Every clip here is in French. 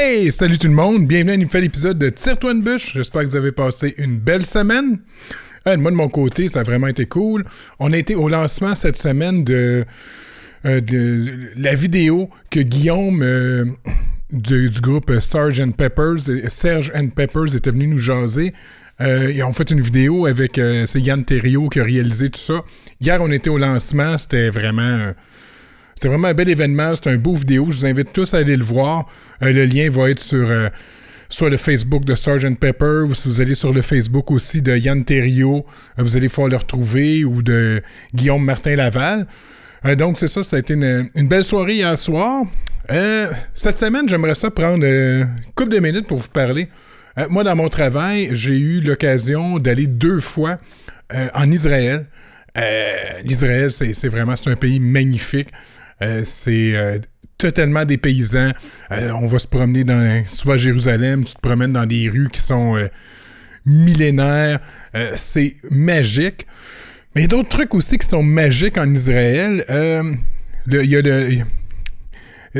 Hey, salut tout le monde, bienvenue à un nouvel épisode de Tire-toi une bûche. J'espère que vous avez passé une belle semaine. Moi, de mon côté, ça a vraiment été cool. On a été au lancement cette semaine de, euh, la vidéo que Guillaume euh, du groupe Sgt. Peppers, Serge and Peppers était venu nous jaser. Euh, ils ont fait une vidéo avec euh, c'est Yann Terriot qui a réalisé tout ça. Hier, on était au lancement, c'était vraiment c'était vraiment un bel événement, c'est un beau vidéo. Je vous invite tous à aller le voir. Euh, le lien va être sur, euh, sur le Facebook de Sgt. Pepper ou si vous allez sur le Facebook aussi de Yann Terriot, euh, vous allez pouvoir le retrouver ou de Guillaume Martin Laval. Euh, donc, c'est ça, ça a été une, belle soirée hier soir. Cette semaine, j'aimerais ça prendre une couple de minutes pour vous parler. Moi, dans mon travail, j'ai eu l'occasion d'aller deux fois en Israël. Euh, L'Israël, c'est vraiment un pays magnifique. Euh, c'est euh, totalement des paysans. Euh, on va se promener dans souvent à Jérusalem, tu te promènes dans des rues qui sont millénaires. C'est magique. Mais il y a d'autres trucs aussi qui sont magiques en Israël. Y a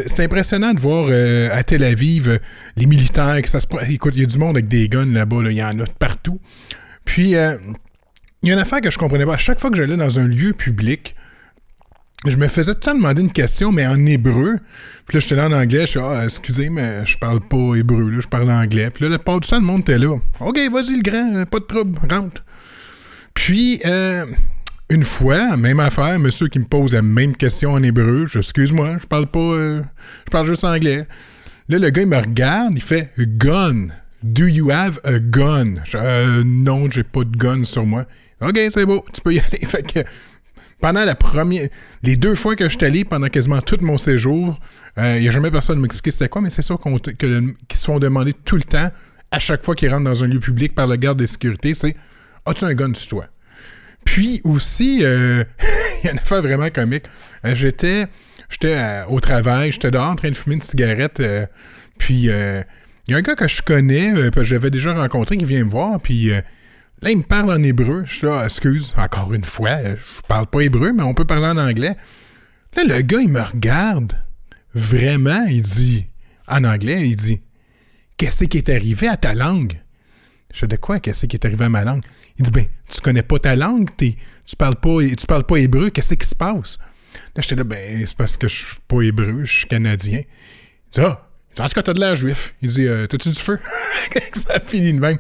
c'est impressionnant de voir à Tel Aviv les militaires que ça se Écoute, il y a du monde avec des guns là-bas, là, il y en a partout. Puis, il y a une affaire que je comprenais pas. À chaque fois que j'allais dans un lieu public, je me faisais tout le temps demander une question, mais en hébreu. Puis là, j'étais là en anglais. Je suis ah, excusez, mais je parle pas hébreu, là, je parle anglais. Puis là, la part du temps, le monde était là. OK, vas-y, le grand, euh, pas de trouble, rentre. Puis, euh, une fois, même affaire, monsieur qui me pose la même question en hébreu. Je, excuse-moi, je parle pas, euh, je parle juste anglais. Là, le gars, il me regarde, il fait gun. Do you have a gun? Je, Euh, non, j'ai pas de gun sur moi. OK, c'est beau, tu peux y aller. Fait que pendant la première. Les deux fois que je suis allé, pendant quasiment tout mon séjour, il n'y a jamais personne qui m'expliquer c'était quoi, mais c'est ça qu'on qu'ils se font demander tout le temps, à chaque fois qu'ils rentrent dans un lieu public par le garde de sécurité, c'est As-tu un gun sur toi? Puis aussi, euh, il y a une vraiment comique. Euh, j'étais j'étais euh, au travail, j'étais dehors en train de fumer une cigarette, euh, puis euh, il y a un gars que je connais, euh, que j'avais déjà rencontré, qui vient me voir, puis euh, là, il me parle en hébreu. Je suis là, excuse, encore une fois, je parle pas hébreu, mais on peut parler en anglais. Là, le gars, il me regarde, vraiment, il dit, en anglais, il dit, qu'est-ce qui est arrivé à ta langue? Je dis de quoi? Qu'est-ce qui est arrivé à ma langue? Il dit, ben, tu connais pas ta langue, t'es- tu parles pas, tu parles pas hébreu, qu'est-ce qui se passe? Là, j'étais là, ben, c'est parce que je suis pas hébreu, je suis canadien. Il dit, ah, en tout cas, t'as de l'air juif. Il dit, euh, t'as-tu du feu? ça finit de même.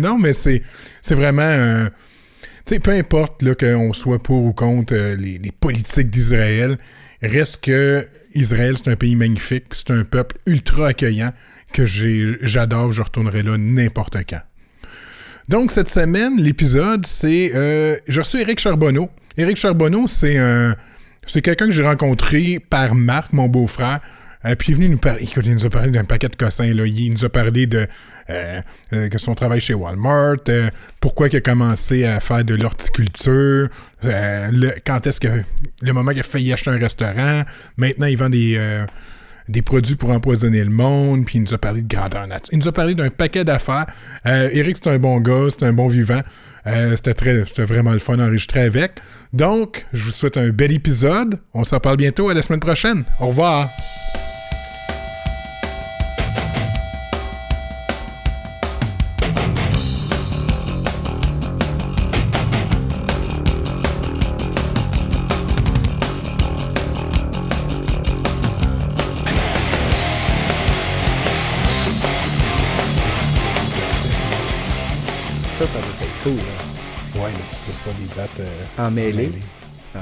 Non, mais c'est, c'est vraiment, euh, tu sais, peu importe là, qu'on soit pour ou contre euh, les, politiques d'Israël, reste que Israël, c'est un pays magnifique, c'est un peuple ultra accueillant que j'adore, je retournerai là n'importe quand. Donc, cette semaine, l'épisode, c'est. Euh, j'ai reçu Éric Charbonneau. Éric Charbonneau, c'est un. C'est quelqu'un que j'ai rencontré par Marc, mon beau-frère. Euh, puis il est venu nous parler. Écoute, il nous a parlé d'un paquet de cossins. Il nous a parlé de euh, euh, son travail chez Walmart, pourquoi il a commencé à faire de l'horticulture, le- quand est-ce que. Le moment qu'il a failli acheter un restaurant. Maintenant, il vend des. des produits pour empoisonner le monde, puis il nous a parlé de grandeur nature. Il nous a parlé d'un paquet d'affaires. Eric, c'est un bon gars, c'est un bon vivant. C'était très, c'était vraiment le fun d'enregistrer avec. Donc, je vous souhaite un bel épisode. On s'en parle bientôt à la semaine prochaine. Au revoir. Ça, ça doit être cool. hein. Ouais, mais tu peux pas les dates euh, En mêlée.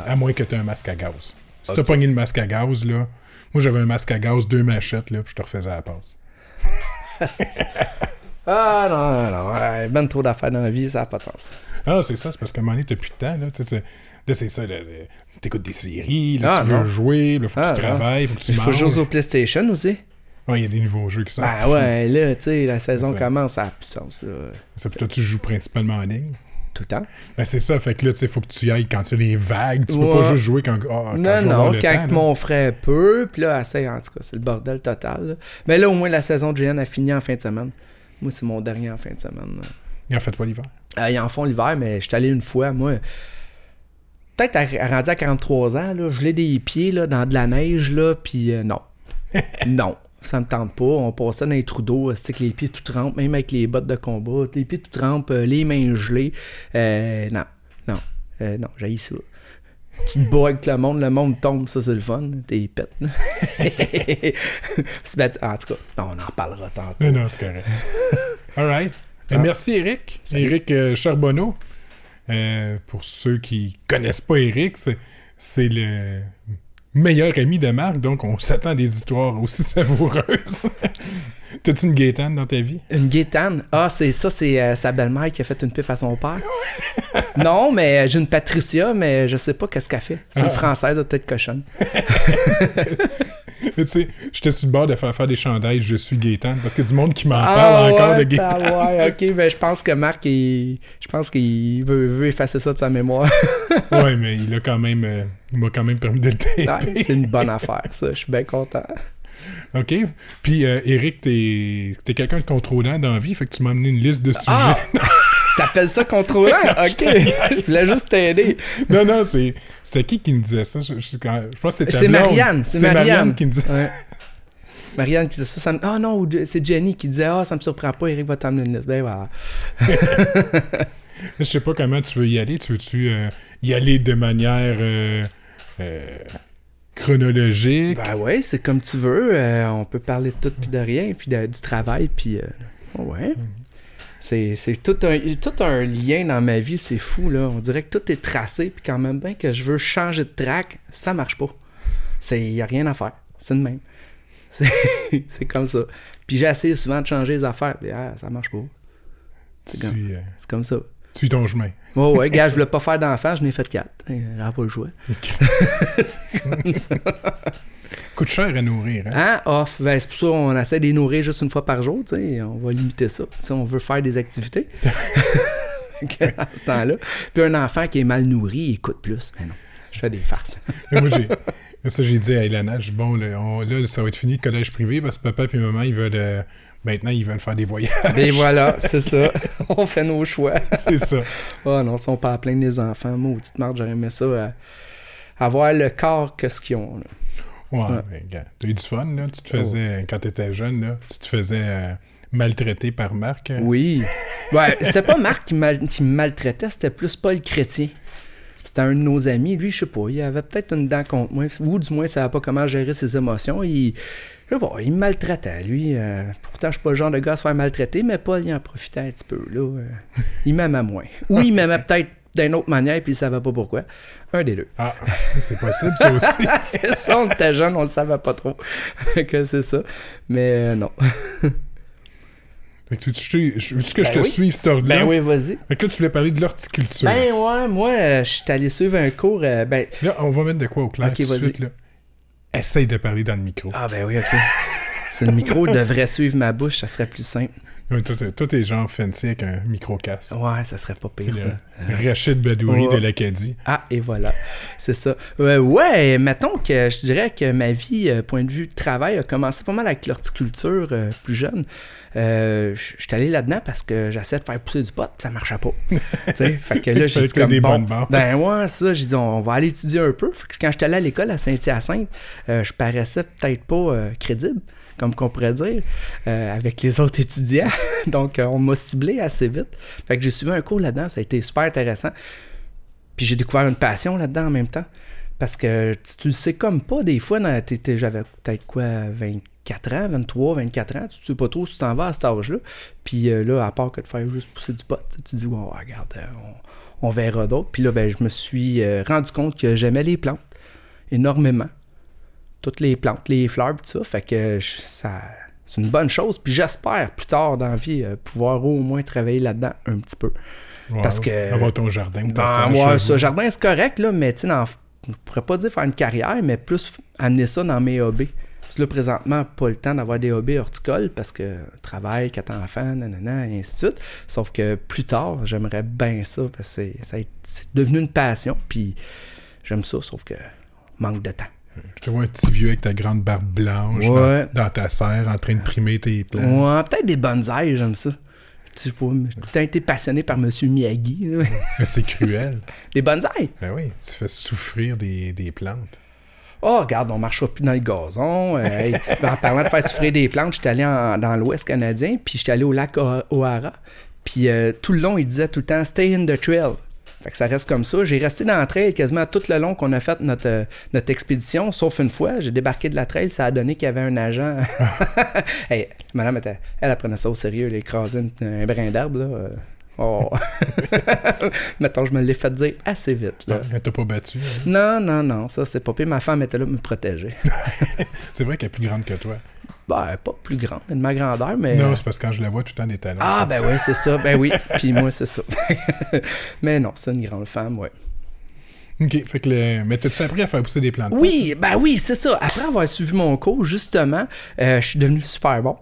À moins que tu aies un masque à gaz. Si t'as pogné le masque à gaz, là. Moi, j'avais un masque à gaz, deux machettes, là, puis je te refaisais à la passe. Ah non, non, non. Ouais, ben trop d'affaires dans la vie, ça n'a pas de sens. Ah, c'est ça, c'est parce qu'à un moment donné, t'as plus de temps, là. Tu là, c'est ça, t'écoutes des séries, là, Ah, tu veux non. jouer, là, faut que Ah, tu non. travailles, faut que tu Il faut manges. jouer au PlayStation aussi. Ouais, il y a des nouveaux jeux qui sortent. Ah ouais, là, tu sais, la saison commence, de sens. Là. Ça, toi, tu joues principalement en ligne? Tout le temps. Ben, c'est ça, fait que là, tu sais, faut que tu y ailles quand il y a les vagues. Tu peux Ouais. pas juste jouer quand, ah, quand non, non, le quand temps, là. mon frère peut, puis là, essaye, en tout cas, c'est le bordel total. là. Mais là, au moins, la saison de GN a fini en fin de semaine. Moi, c'est mon dernier en fin de semaine. là. Il en fait pas l'hiver. Euh, ils en font l'hiver, mais je suis allé une fois, moi. Peut-être à, à- rendu à 43 ans, là, je l'ai des pieds là, dans de la neige, là, puis euh, non. non. Ça me tente pas. On passait dans les trous d'eau, c'était que les pieds tout trempent, même avec les bottes de combat, les pieds tout trempent, euh, les mains gelées. Euh, non, non, euh, non, j'ai ça. Tu te bats avec le monde, le monde tombe, ça c'est le fun, t'es pète. Ben, en tout cas, on en reparlera tantôt. Non, non, c'est correct. All right. Euh, Ah. Merci, Eric. Salut. Eric euh, Charbonneau. Euh, pour ceux qui connaissent pas Eric, c'est le meilleur ami de Marc, donc on s'attend des histoires aussi savoureuses. T'as-tu une Gaétane dans ta vie? Une Gaétane. Ah, c'est ça, c'est euh, sa belle-mère qui a fait une pipe à son père. non, mais euh, j'ai une Patricia, mais je sais pas qu'est-ce qu'elle fait. C'est une Ah. française, elle doit être cochonne. tu sais, j'étais sur le bord de faire faire des chandails Je suis Gaétane parce qu'il y a du monde qui m'en Ah, parle encore de ouais, Gaétane. ah, ouais, ok, ben je pense que Marc, il, je pense qu'il veut, veut effacer ça de sa mémoire. ouais, mais il a quand même, euh, il m'a quand même permis de le taper. Ouais, c'est une bonne affaire, ça. Je suis bien content. OK? Puis, euh, Eric, t'es, t'es quelqu'un de contrôlant dans la vie, fait que tu m'as amené une liste de sujets. Ah! T'appelles ça contrôlant? Ok. Je voulais juste t'aider. Non, non, c'est, c'était qui qui me disait ça? Je, je- je pense que c'était ta C'est. Marianne. C'est Marianne. qui me disait Ouais. Marianne qui disait ça. ça me- Ah non, c'est Jenny qui disait Ah, ça me surprend pas, Eric va t'emmener une liste. Ben voilà. Je sais pas comment tu veux y aller. Tu veux-tu euh, y aller de manière euh, euh, chronologique? Ben ouais, c'est comme tu veux. Euh, on peut parler de tout puis de rien, puis de- du travail, puis euh, ouais. C'est, c'est tout, un, tout un lien dans ma vie, c'est fou, là. On dirait que tout est tracé, puis quand même bien que je veux changer de track, ça marche pas. Il n'y a rien à faire. C'est de même. C'est, c'est comme ça. Puis j'ai essayé souvent de changer les affaires, puis ah, ça marche pas. c'est euh, C'est comme ça. Suis ton chemin. Ouais, ouais, gars, je voulais pas faire d'enfant, je n'ai fait quatre. J'avais pas le. Comme ça. Coûte cher à nourrir. Hein? Hein? Off. Ben, c'est pour ça qu'on essaie de les nourrir juste une fois par jour. tu sais. On va limiter ça. Si on veut faire des activités. À ce temps-là. Puis un enfant qui est mal nourri, il coûte plus. Mais non, je fais des farces. Moi, j'ai, ça, j'ai dit à Elana, je dis, bon, là, on- là, ça va être fini le collège privé parce que papa et maman, ils veulent, euh, maintenant, ils veulent faire des voyages. Et voilà, c'est ça. On fait nos choix. c'est ça. Oh non, ils sont pas à plaindre les enfants. Maudite marde, j'aurais aimé ça. euh, avoir le corps que ce qu'ils ont. là. Ouais, Ouais. Oh. mais gars, t'as eu du fun, là. Tu te faisais, quand t'étais jeune, là, tu te faisais euh, maltraiter par Marc. hein? Oui. Ouais, c'était pas Marc qui, mal- qui me maltraitait, c'était plus Paul Chrétien. C'était un de nos amis. Lui, je sais pas, il avait peut-être une dent contre moi. Ou du moins, il savait pas comment gérer ses émotions. Il, sais pas, il me maltraitait, lui. euh, pourtant, je suis pas le genre de gars à se faire maltraiter, mais Paul, il en profitait un petit peu, là. euh, il m'aimait moins. Ou il m'aimait peut-être d'une autre manière, puis il savait pas pourquoi. Un des deux. Ah, c'est possible, ça aussi. c'est ça, on était jeunes, on le savait pas trop. Que c'est ça. Mais euh, non. Fait que tu, veux-tu que je Ben te oui. suive cet ordre-là? Ben oui, vas-y. Fait que là, tu voulais parler de l'horticulture. Ben ouais, moi, je suis allé suivre un cours. ben, Là, on va mettre de quoi au clair tout de suite, là. Essaye de parler dans le micro. Ah ben oui, ok. C'est le micro devrait suivre ma bouche, ça serait plus simple. Ouais, Toi, t'es- genre fancy avec un micro-casse. Ouais, ça serait pas pire ça. Rachid Badouri Ouais. de l'Acadie. Ah, et voilà. C'est ça. Euh, ouais, mettons que je dirais que ma vie, euh, point de vue travail, a commencé pas mal avec l'horticulture euh, plus jeune. Euh, je suis allé là-dedans parce que j'essayais de faire pousser du pot, ça marchait pas. tu sais, fait que là, j'ai dit comme, des bon, ben ouais, ça, j'ai dit, on va aller étudier un peu. Fait que quand j'étais allé à l'école à Saint-Hyacinthe, je paraissais peut-être pas crédible, comme qu'on pourrait dire, euh, avec les autres étudiants. Donc, euh, on m'a ciblé assez vite. Fait que j'ai suivi un cours là-dedans, ça a été super intéressant. Puis j'ai découvert une passion là-dedans en même temps. Parce que tu, le sais comme pas, des fois, j'avais peut-être quoi, 24 ans, 23, 24 ans, tu sais pas trop si tu t'en vas à cet âge-là. Puis euh, là, à part que de faire juste pousser du pot, tu dis, ouais, regarde, on, on verra d'autres. Puis là, ben, je me suis rendu compte que j'aimais les plantes énormément. Toutes les plantes, les fleurs, pis tout ça. Fait que je- ça, c'est une bonne chose. Puis j'espère plus tard dans la vie euh, pouvoir au moins travailler là-dedans un petit peu. Parce que- Avoir ton jardin. En ouais, ça, jardin, c'est correct, là, mais tu sais, dans- je pourrais pas dire faire une carrière, mais plus amener ça dans mes hobbies. Parce que là, présentement, pas le temps d'avoir des hobbies horticoles parce que travail, quatre enfants, nanana, et ainsi de suite. Sauf que plus tard, j'aimerais bien ça parce que c'est devenu une passion, puis j'aime ça, sauf que manque de temps. Je te vois un petit vieux avec ta grande barbe blanche Ouais. dans, dans ta serre en train de trimer tes plantes. Ouais, peut-être des bonsaïs, j'aime ça. Tu sais pas, j'ai tout le temps été passionné par Monsieur Miyagi. c'est cruel. Les bonsaïs? ben oui, tu fais souffrir des, des plantes. Oh, regarde, on marchera plus dans le gazon. Euh, en parlant de faire souffrir des plantes, j'étais allé en- dans l'Ouest canadien, puis j'étais allé au lac O'Hara. Puis euh, tout le long, il disait tout le temps Stay in the trail. Fait que ça reste comme ça. J'ai resté dans la trail quasiment tout le long qu'on a fait notre, euh, notre expédition, sauf une fois. J'ai débarqué de la trail, ça a donné qu'il y avait un agent. hey, madame, était, elle, elle prenait ça au sérieux, elle écrasait un brin d'arbre. Là. euh. Oh. Mettons, je me l'ai fait dire assez vite. Là. Elle t'a pas battu. hein? Non, non, non, ça c'est pas pire. Ma femme était là pour me protéger. C'est vrai qu'elle est plus grande que toi. Ben, pas plus grande, de ma grandeur, mais. Non, c'est parce que quand je la vois tout le temps des talons. ah, ben oui, c'est ça. Ben oui, puis moi, c'est ça. mais non, c'est une grande femme, ouais. OK. Fait que le... Mais t'as-tu appris à faire pousser des plantes? Oui, ben oui, c'est ça. Après avoir suivi mon cours, justement, euh, je suis devenu super bon.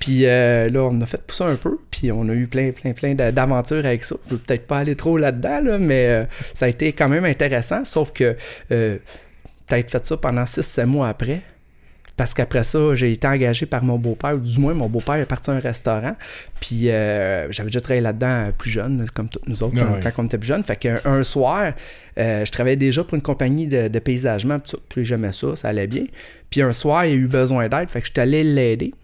Puis euh, là, on a fait pousser un peu, puis on a eu plein, plein, plein d'a- d'aventures avec ça. Je veux peut-être pas aller trop là-dedans, là, mais euh, ça a été quand même intéressant, sauf que euh, peut-être fait ça pendant 6-7 mois après. Parce qu'après ça, j'ai été engagé par mon beau-père, ou du moins mon beau-père est parti à un restaurant. Puis euh, j'avais déjà travaillé là-dedans plus jeune, comme tous nous autres, Ah quand, on était plus jeune. Fait qu'un un soir, euh, je travaillais déjà pour une compagnie de, de paysagement, puis puis j'aimais ça, ça allait bien. Puis un soir, il y a eu besoin d'aide, fait que je suis allé l'aider.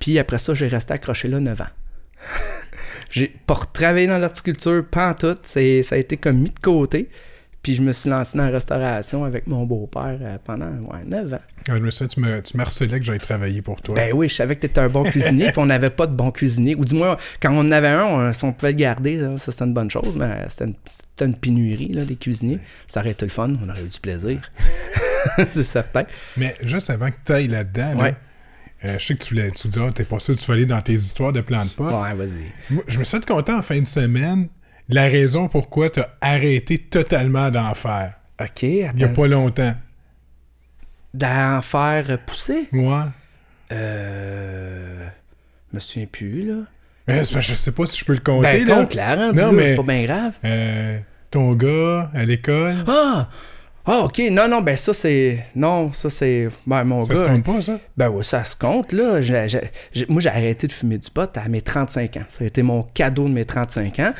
Puis après ça, j'ai resté accroché là 9 ans. j'ai pas retravaillé dans l'horticulture, pas en tout. Ça a été comme mis de côté. Puis je me suis lancé dans la restauration avec mon beau-père euh, pendant ouais, 9 ans. Ah, je me souviens, tu me, tu m'harcelais que j'aille travailler pour toi. Ben oui, je savais que tu étais un bon cuisinier, puis on n'avait pas de bon cuisinier. Ou du moins, quand on en avait un, on, si on pouvait le garder, là, ça c'était une bonne chose, mais c'était une, c'était une pénurie, là, les cuisiniers. Ça aurait été le fun, on aurait eu du plaisir. c'est certain. Mais juste avant que tu ailles là-dedans, là, Ouais. euh, je sais que tu voulais, tu disais, ah, t'es pas sûr que tu vas aller dans tes histoires de plantes pot. Ouais, vas-y. Moi, je me suis content en fin de semaine la raison pourquoi tu as arrêté totalement d'en faire. OK, Il y a pas longtemps. D'en faire pousser? Moi, Euh. Je me souviens plus, là. je sais pas si je peux le compter. Ben, là. compte, là, rendu Non, mais- c'est pas bien grave. Euh, ton gars à l'école, Ah! Ah, OK. Non, non, ben ça, c'est... Non, ça, c'est... Ben, mon ça gars... se compte pas, ça? Ben oui, ça se compte, là. Moi, j'ai arrêté de fumer du pot à mes 35 ans. Ça a été mon cadeau de mes 35 ans.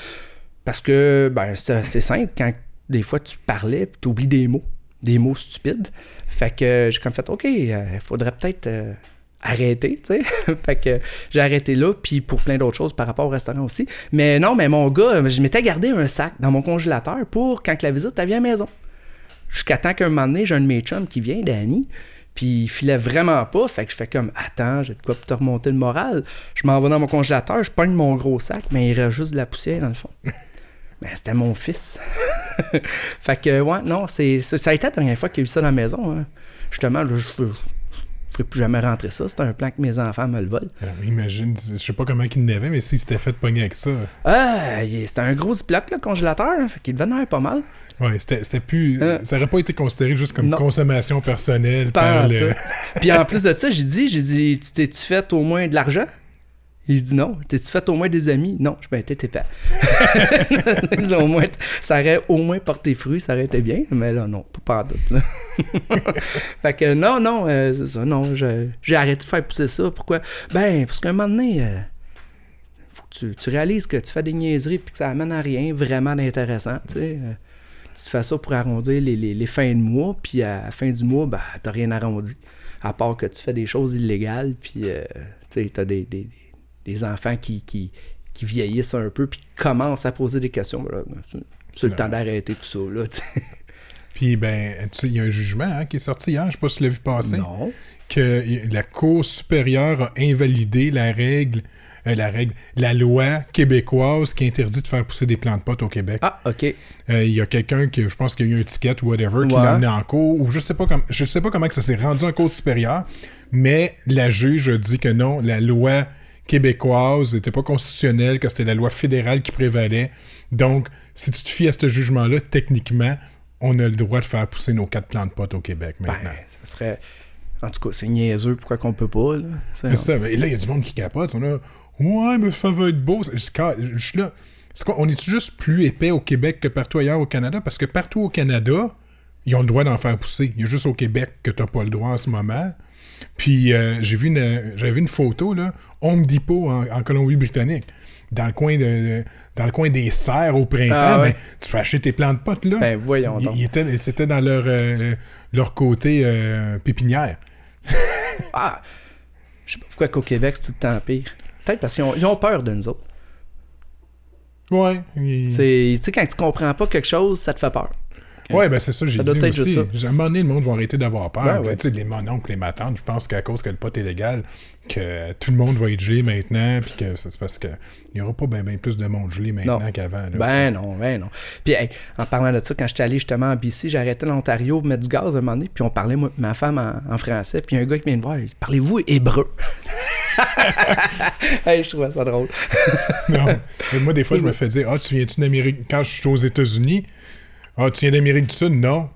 Parce que, ben, c'est simple. Quand des fois, tu parlais, puis tu oublies des mots. Des mots stupides. Fait que j'ai comme fait, OK, il faudrait peut-être euh, arrêter, tu sais. fait que j'ai arrêté là, puis pour plein d'autres choses par rapport au restaurant aussi. Mais non, mais mon gars, je m'étais gardé un sac dans mon congélateur pour quand la visite, elle à la maison. Jusqu'à temps qu'un moment donné, j'ai un de mes chums qui vient, Danny, puis il filait vraiment pas. Fait que je fais comme, attends, j'ai de quoi te remonter le moral. Je m'en vais dans mon congélateur, je pogne mon gros sac, mais il reste juste de la poussière dans le fond. Mais c'était mon fils. fait que, ouais, non, c'est, ça a été la dernière fois qu'il y a eu ça dans la maison. hein. Justement, là, je ne ferai plus jamais rentrer ça. C'est un plan que mes enfants me le volent. Alors, imagine, je sais pas comment il n'avait, mais s'il s'était fait pogner avec ça. Ah, c'était un gros ziploc, le congélateur. hein, fait qu'il avoir pas mal. Ouais, c'était c'était plus. Euh. ça aurait pas été considéré juste comme Non. consommation personnelle par le. Puis en plus de ça, j'ai dit, j'ai dit, tu t'es-tu fait au moins de l'argent? Il dit non. T'es-tu fait au moins des amis? Non. Je ben, t'étais pas. Ils ont au moins, ça aurait au moins porté fruit, ça aurait été bien, mais là, non, pas, en doute. fait que non, non, euh, c'est ça, non, j'ai arrêté de faire pousser ça. Pourquoi? Ben, parce qu'à un moment donné, euh, faut que tu, réalises que tu fais des niaiseries puis que ça amène à rien vraiment d'intéressant, tu euh, tu fais ça pour arrondir les, fins de mois, puis à la fin du mois, ben, t'as rien arrondi. À part que tu fais des choses illégales, puis tu sais, t'as des, des enfants qui, qui, qui vieillissent un peu, puis qui commencent à poser des questions. Ben là, c'est- le temps d'arrêter tout ça, là. Puis, ben, tu sais, il y a un jugement hein, qui est sorti hier, je sais pas si tu l'as vu passer, Non. que la Cour supérieure a invalidé la règle, euh, la règle, la loi québécoise qui interdit de faire pousser des plantes potes au Québec. Ah, OK. Euh, Il y a quelqu'un qui, je pense qu'il y a eu un ticket ou whatever, qui Ouais. l'a amené en cours, ou je sais pas comme, je sais pas comment que ça s'est rendu en cour supérieure, mais la juge a dit que non, la loi québécoise n'était pas constitutionnelle, que c'était la loi fédérale qui prévalait. Donc, si tu te fies à ce jugement-là, techniquement, on a le droit de faire pousser nos quatre plantes potes au Québec Ben, maintenant. ça serait... En tout cas, c'est niaiseux, pourquoi qu'on peut pas, là? C'est- ça. Et là, il y a du monde qui capote. On a, ouais, mais ça va être beau. Je suis là. C'est quoi, on est juste plus épais au Québec que partout ailleurs au Canada? Parce que partout au Canada, ils ont le droit d'en faire pousser. Il y a juste au Québec que tu n'as pas le droit en ce moment. Puis euh, j'ai vu une, j'avais vu une photo, là, Home Depot en, en Colombie-Britannique. dans le coin de, dans le coin des serres au printemps, Ah ouais. ben, tu peux acheter tes plantes potes là. Ben, voyons donc. C'était dans leur, euh, leur côté euh, pépinière. Ah! Je sais pas pourquoi qu'au Québec, c'est tout le temps pire. Peut-être parce qu'ils ont, ils ont peur de nous autres. Ouais. Tu sais, quand tu comprends pas quelque chose, ça te fait peur. Ouais, ben c'est ça, j'ai dit aussi. À un moment donné, le monde va arrêter d'avoir peur. Ben ouais. Tu sais, les mononcles, les matantes, je pense qu'à cause que le pot est légal, que tout le monde va être gelé maintenant, puis que c'est parce que il n'y aura pas bien plus de monde gelé maintenant qu'avant. Ben non, ben non. Puis hey, en parlant de ça, quand j'étais allé justement en BC, j'arrêtais l'Ontario pour mettre du gaz un moment donné, puis on parlait, moi, ma femme, en, en français, puis y un gars qui vient me voir, il dit Parlez-vous hébreu? Hey, je trouvais ça drôle. Non. Moi, des fois, je me fais dire Ah, tu viens-tu d'Amérique? Quand je suis aux États-Unis, Ah, tu viens d'Amérique du Sud? Non.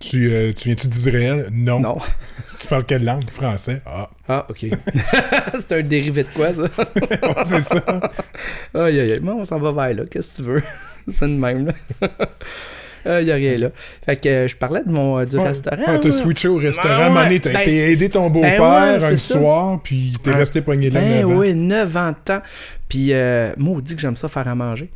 Tu, euh, tu viens-tu d'Israël? Non. Non. Tu parles quelle langue? Français Ah, Ah, ok. c'est un dérivé de quoi, ça? C'est ça. Aïe, aïe, aïe. Bon, on s'en va vers là. Qu'est-ce que tu veux? C'est de même, là. Il n'y a rien là. Fait que euh, je parlais de mon, euh, du Ouais. restaurant. Ouais, t'as switché au restaurant. Ah, ouais. t'as Ben, aider ton ben beau-père ouais, c'est un ça. soir, puis t'es Ah. resté pogné là Ben 9 ans. oui, 9 ans de temps. Puis, euh, maudit que j'aime ça faire à manger.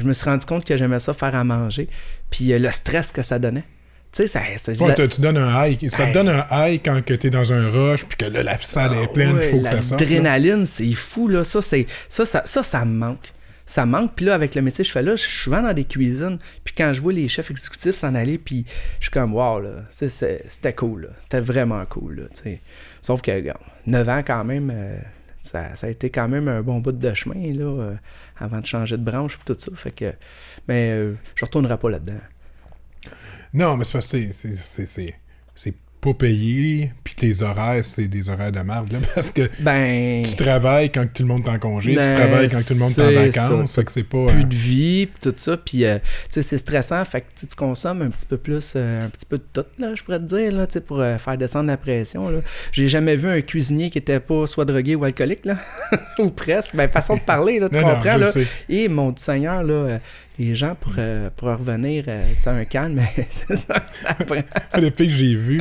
Je me suis rendu compte que j'aimais ça faire à manger. Puis, euh, le stress que ça donnait. Tu sais, ça. ça- Ouais, la- t'as- tu donnes un high. Ça Hey. te donne un high quand que t'es dans un rush, puis que là, la salle est pleine, Ouais, il faut que ça sorte. L'adrénaline, c'est fou, là. Ça, ça, ça, ça, ça me manque. Ça me manque. Puis là, avec le métier que je fais là, je suis souvent dans des cuisines. Puis quand je vois les chefs exécutifs s'en aller, puis je suis comme, wow, là. C'était cool, là. C'était vraiment cool, là. tu. Sauf que, regarde, 9 ans quand même, euh, ça, ça a été quand même un bon bout de chemin, là, euh, avant de changer de branche, puis tout ça. Fait que, mais euh, je retournerai pas là-dedans. Non, mais c'est parce que c'est- pas payé, puis tes horaires, c'est des horaires de merde, là, parce que Ben. tu travailles quand tout le monde est en congé, tu Ben, travailles quand tout le monde est en vacances, ça. fait que c'est pas... plus euh, de vie, puis tout ça, puis euh, c'est stressant, fait que tu consommes un petit peu plus, euh, un petit peu de tout, là, je pourrais te dire, là, pour euh, faire descendre la pression, là. J'ai jamais vu un cuisinier qui était pas soit drogué ou alcoolique, là, ou presque, ben, façon de parler, là, tu non, comprends, là. sais. Et mon Seigneur, là, les gens pour, euh, pour revenir, euh, tu sais, un calme, mais c'est ça prend. Le pire que j'ai vu,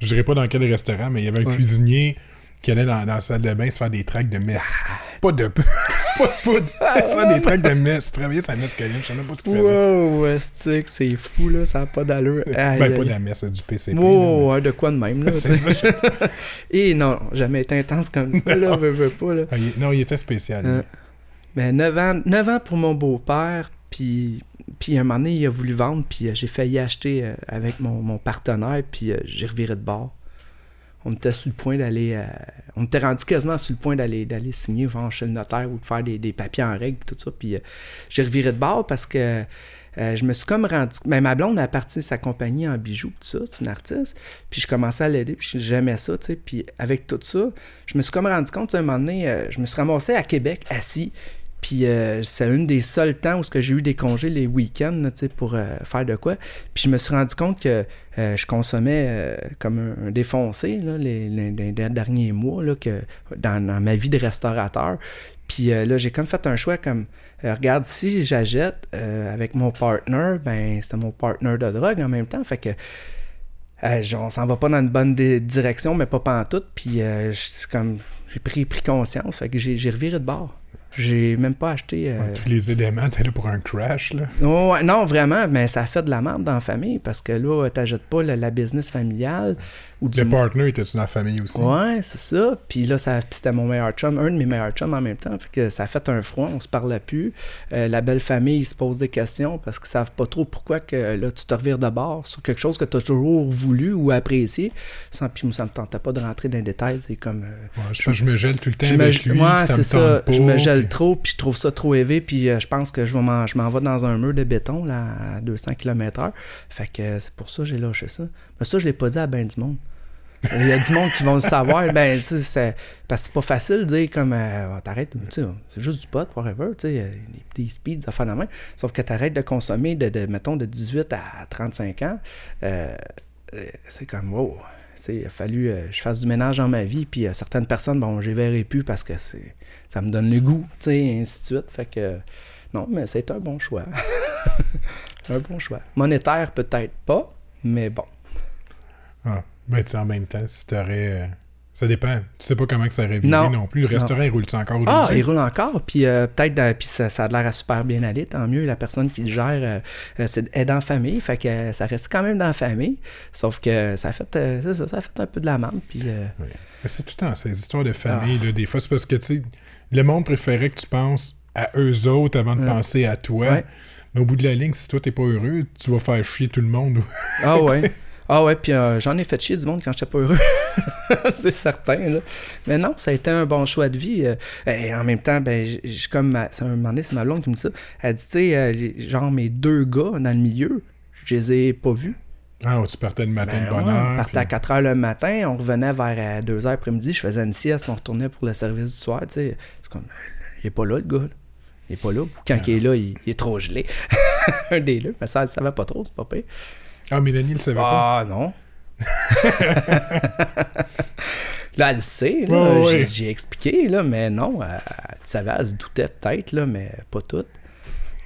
je dirais pas dans quel restaurant, mais il y avait un Ouais. cuisinier qui allait dans, dans la salle de bain se faire des tracts de messe. Pas de... pas de poudre. se faire des tracts de messe. Travailler sa mescaline, je sais même pas ce qu'il faisait. Wow, Westic, c'est fou, là, ça n'a pas d'allure. Aïe, ben, aïe, pas de la messe, du PCP. là, Wow, ouais, de quoi de même, là. mais- C'est ça. Et non, jamais été intense comme ça, là, veux, veux pas, là. Ah, il- Non, il était spécial. lui. Euh, Ben, 9 ans, 9 ans pour mon beau-père, puis, puis un moment donné, il a voulu vendre, puis euh, j'ai failli acheter euh, avec mon, mon partenaire, puis euh, j'ai reviré de bord. On était sur le point d'aller... on était rendu quasiment sur le point d'aller, d'aller signer, genre, chez le notaire ou de faire des, des papiers en règle, puis tout ça, puis j'ai reviré de bord parce que je me suis comme rendu... Ben, ma blonde a parti de sa compagnie en bijoux, tout ça, c'est une artiste, puis je commençais à l'aider, puis j'aimais ça, tu sais, puis avec tout ça, je me suis comme rendu compte, à un moment donné, je me suis ramassé à Québec, assis, puis euh, c'est une des seuls temps où j'ai eu des congés les week-ends pour euh, faire de quoi. Puis je me suis rendu compte que euh, je consommais comme un, défoncé là, les, derniers mois là, que, dans, ma vie de restaurateur. Puis là, j'ai comme fait un choix comme regarde, si j'achète avec mon partner, ben c'était mon partner de drogue en même temps. Fait que on s'en va pas dans une bonne di- direction, mais pas pantoute. Puis je- comme j'ai pris, pris conscience. Fait que j'ai reviré de bord. J'ai même pas acheté. euh, Ouais, tous les éléments, t'es là pour un crash, là. Oh, non, vraiment, mais ça fait de la merde dans la famille parce que là, t'ajoutes pas la, la business familiale ou du Le partner était-tu dans la famille aussi? Ouais, c'est ça. Puis là, ça, c'était mon meilleur chum, un de mes meilleurs chums en même temps. Fait que ça a fait un froid, on se parlait plus. Euh, la belle famille, ils se posent des questions parce qu'ils savent pas trop pourquoi que là, tu te revires de bord sur quelque chose que tu as toujours voulu ou apprécié. Sans, puis moi, ça me tentait pas de rentrer dans les détails. C'est comme. euh, Ouais, je, me gèle tout le temps je me, avec lui, ouais, ça c'est me ça. pas. je me gèle puis- trop, puis je trouve ça trop élevé, puis euh, je pense que je m'en, je m'en vais dans un mur de béton là, à 200 km/h. Fait que c'est pour ça que j'ai lâché ça. Mais ça, je l'ai pas dit à ben du monde. Il y a du monde qui vont le savoir. Ben, parce que c'est pas facile de dire comme euh, t'arrêtes, tu sais, c'est juste du pot, whatever, tu sais, euh, des, des speeds, ça fait la main. Sauf que t'arrêtes de consommer de, de, mettons, de 18 à 35 ans. euh, euh, c'est comme, wow. Il a fallu que je fasse du ménage dans ma vie, puis euh, certaines personnes, bon, les verrai plus parce que c'est, ça me donne le goût, tu sais, et ainsi de suite. Fait que, non, mais c'est un bon choix. un bon choix. Monétaire, peut-être pas, mais bon. Ah, ben, tu sais, en même temps, si t'aurais. euh, Ça dépend. Tu sais pas comment que ça aurait Non. non. plus. Le restaurant, il roule-tu encore Ah, aujourd'hui? il roule encore, puis euh, peut-être, dans- puis ça, ça a l'air à super bien aller, tant mieux. La personne qui le gère euh, c'est, est dans la famille, fait que ça reste quand même dans la famille, sauf que ça a fait, euh, ça, ça a fait un peu de la merde, puis C'est tout le temps ces histoires de famille. Là, des fois, c'est parce que, tu sais, le monde préférait que tu penses à eux autres avant de Ouais. penser à toi. Ouais. Mais au bout de la ligne, si toi, t'es pas heureux, tu vas faire chier tout le monde. Ah ouais. Ah ouais, puis euh, j'en ai fait chier du monde quand j'étais pas heureux. c'est certain, là. Mais non, ça a été un bon choix de vie. euh, et en même temps, ben, j- j- comme ma- c'est un moment donné, c'est ma blonde qui me dit ça. Elle dit, tu sais, euh, genre mes deux gars dans le milieu, je les ai pas vus. Ah, tu partais le matin Ben de bonne ouais, heure. on partait puis- à 4 h le matin, on revenait vers 2 h après-midi, je faisais une sieste, on retournait pour le service du soir, tu sais. C'est comme, il est pas là, le gars. là. Il est pas là. Quand il est là, il, il est trop gelé. un des deux. Mais ça, elle savait pas trop, c'est pas pire. Ah, Mélanie le savait pas. Ah non. là, elle le sait, là. Ouais, ouais. J'ai, expliqué, là, mais non. Elle, elle savait, elle se doutait peut-être, là, mais pas toute.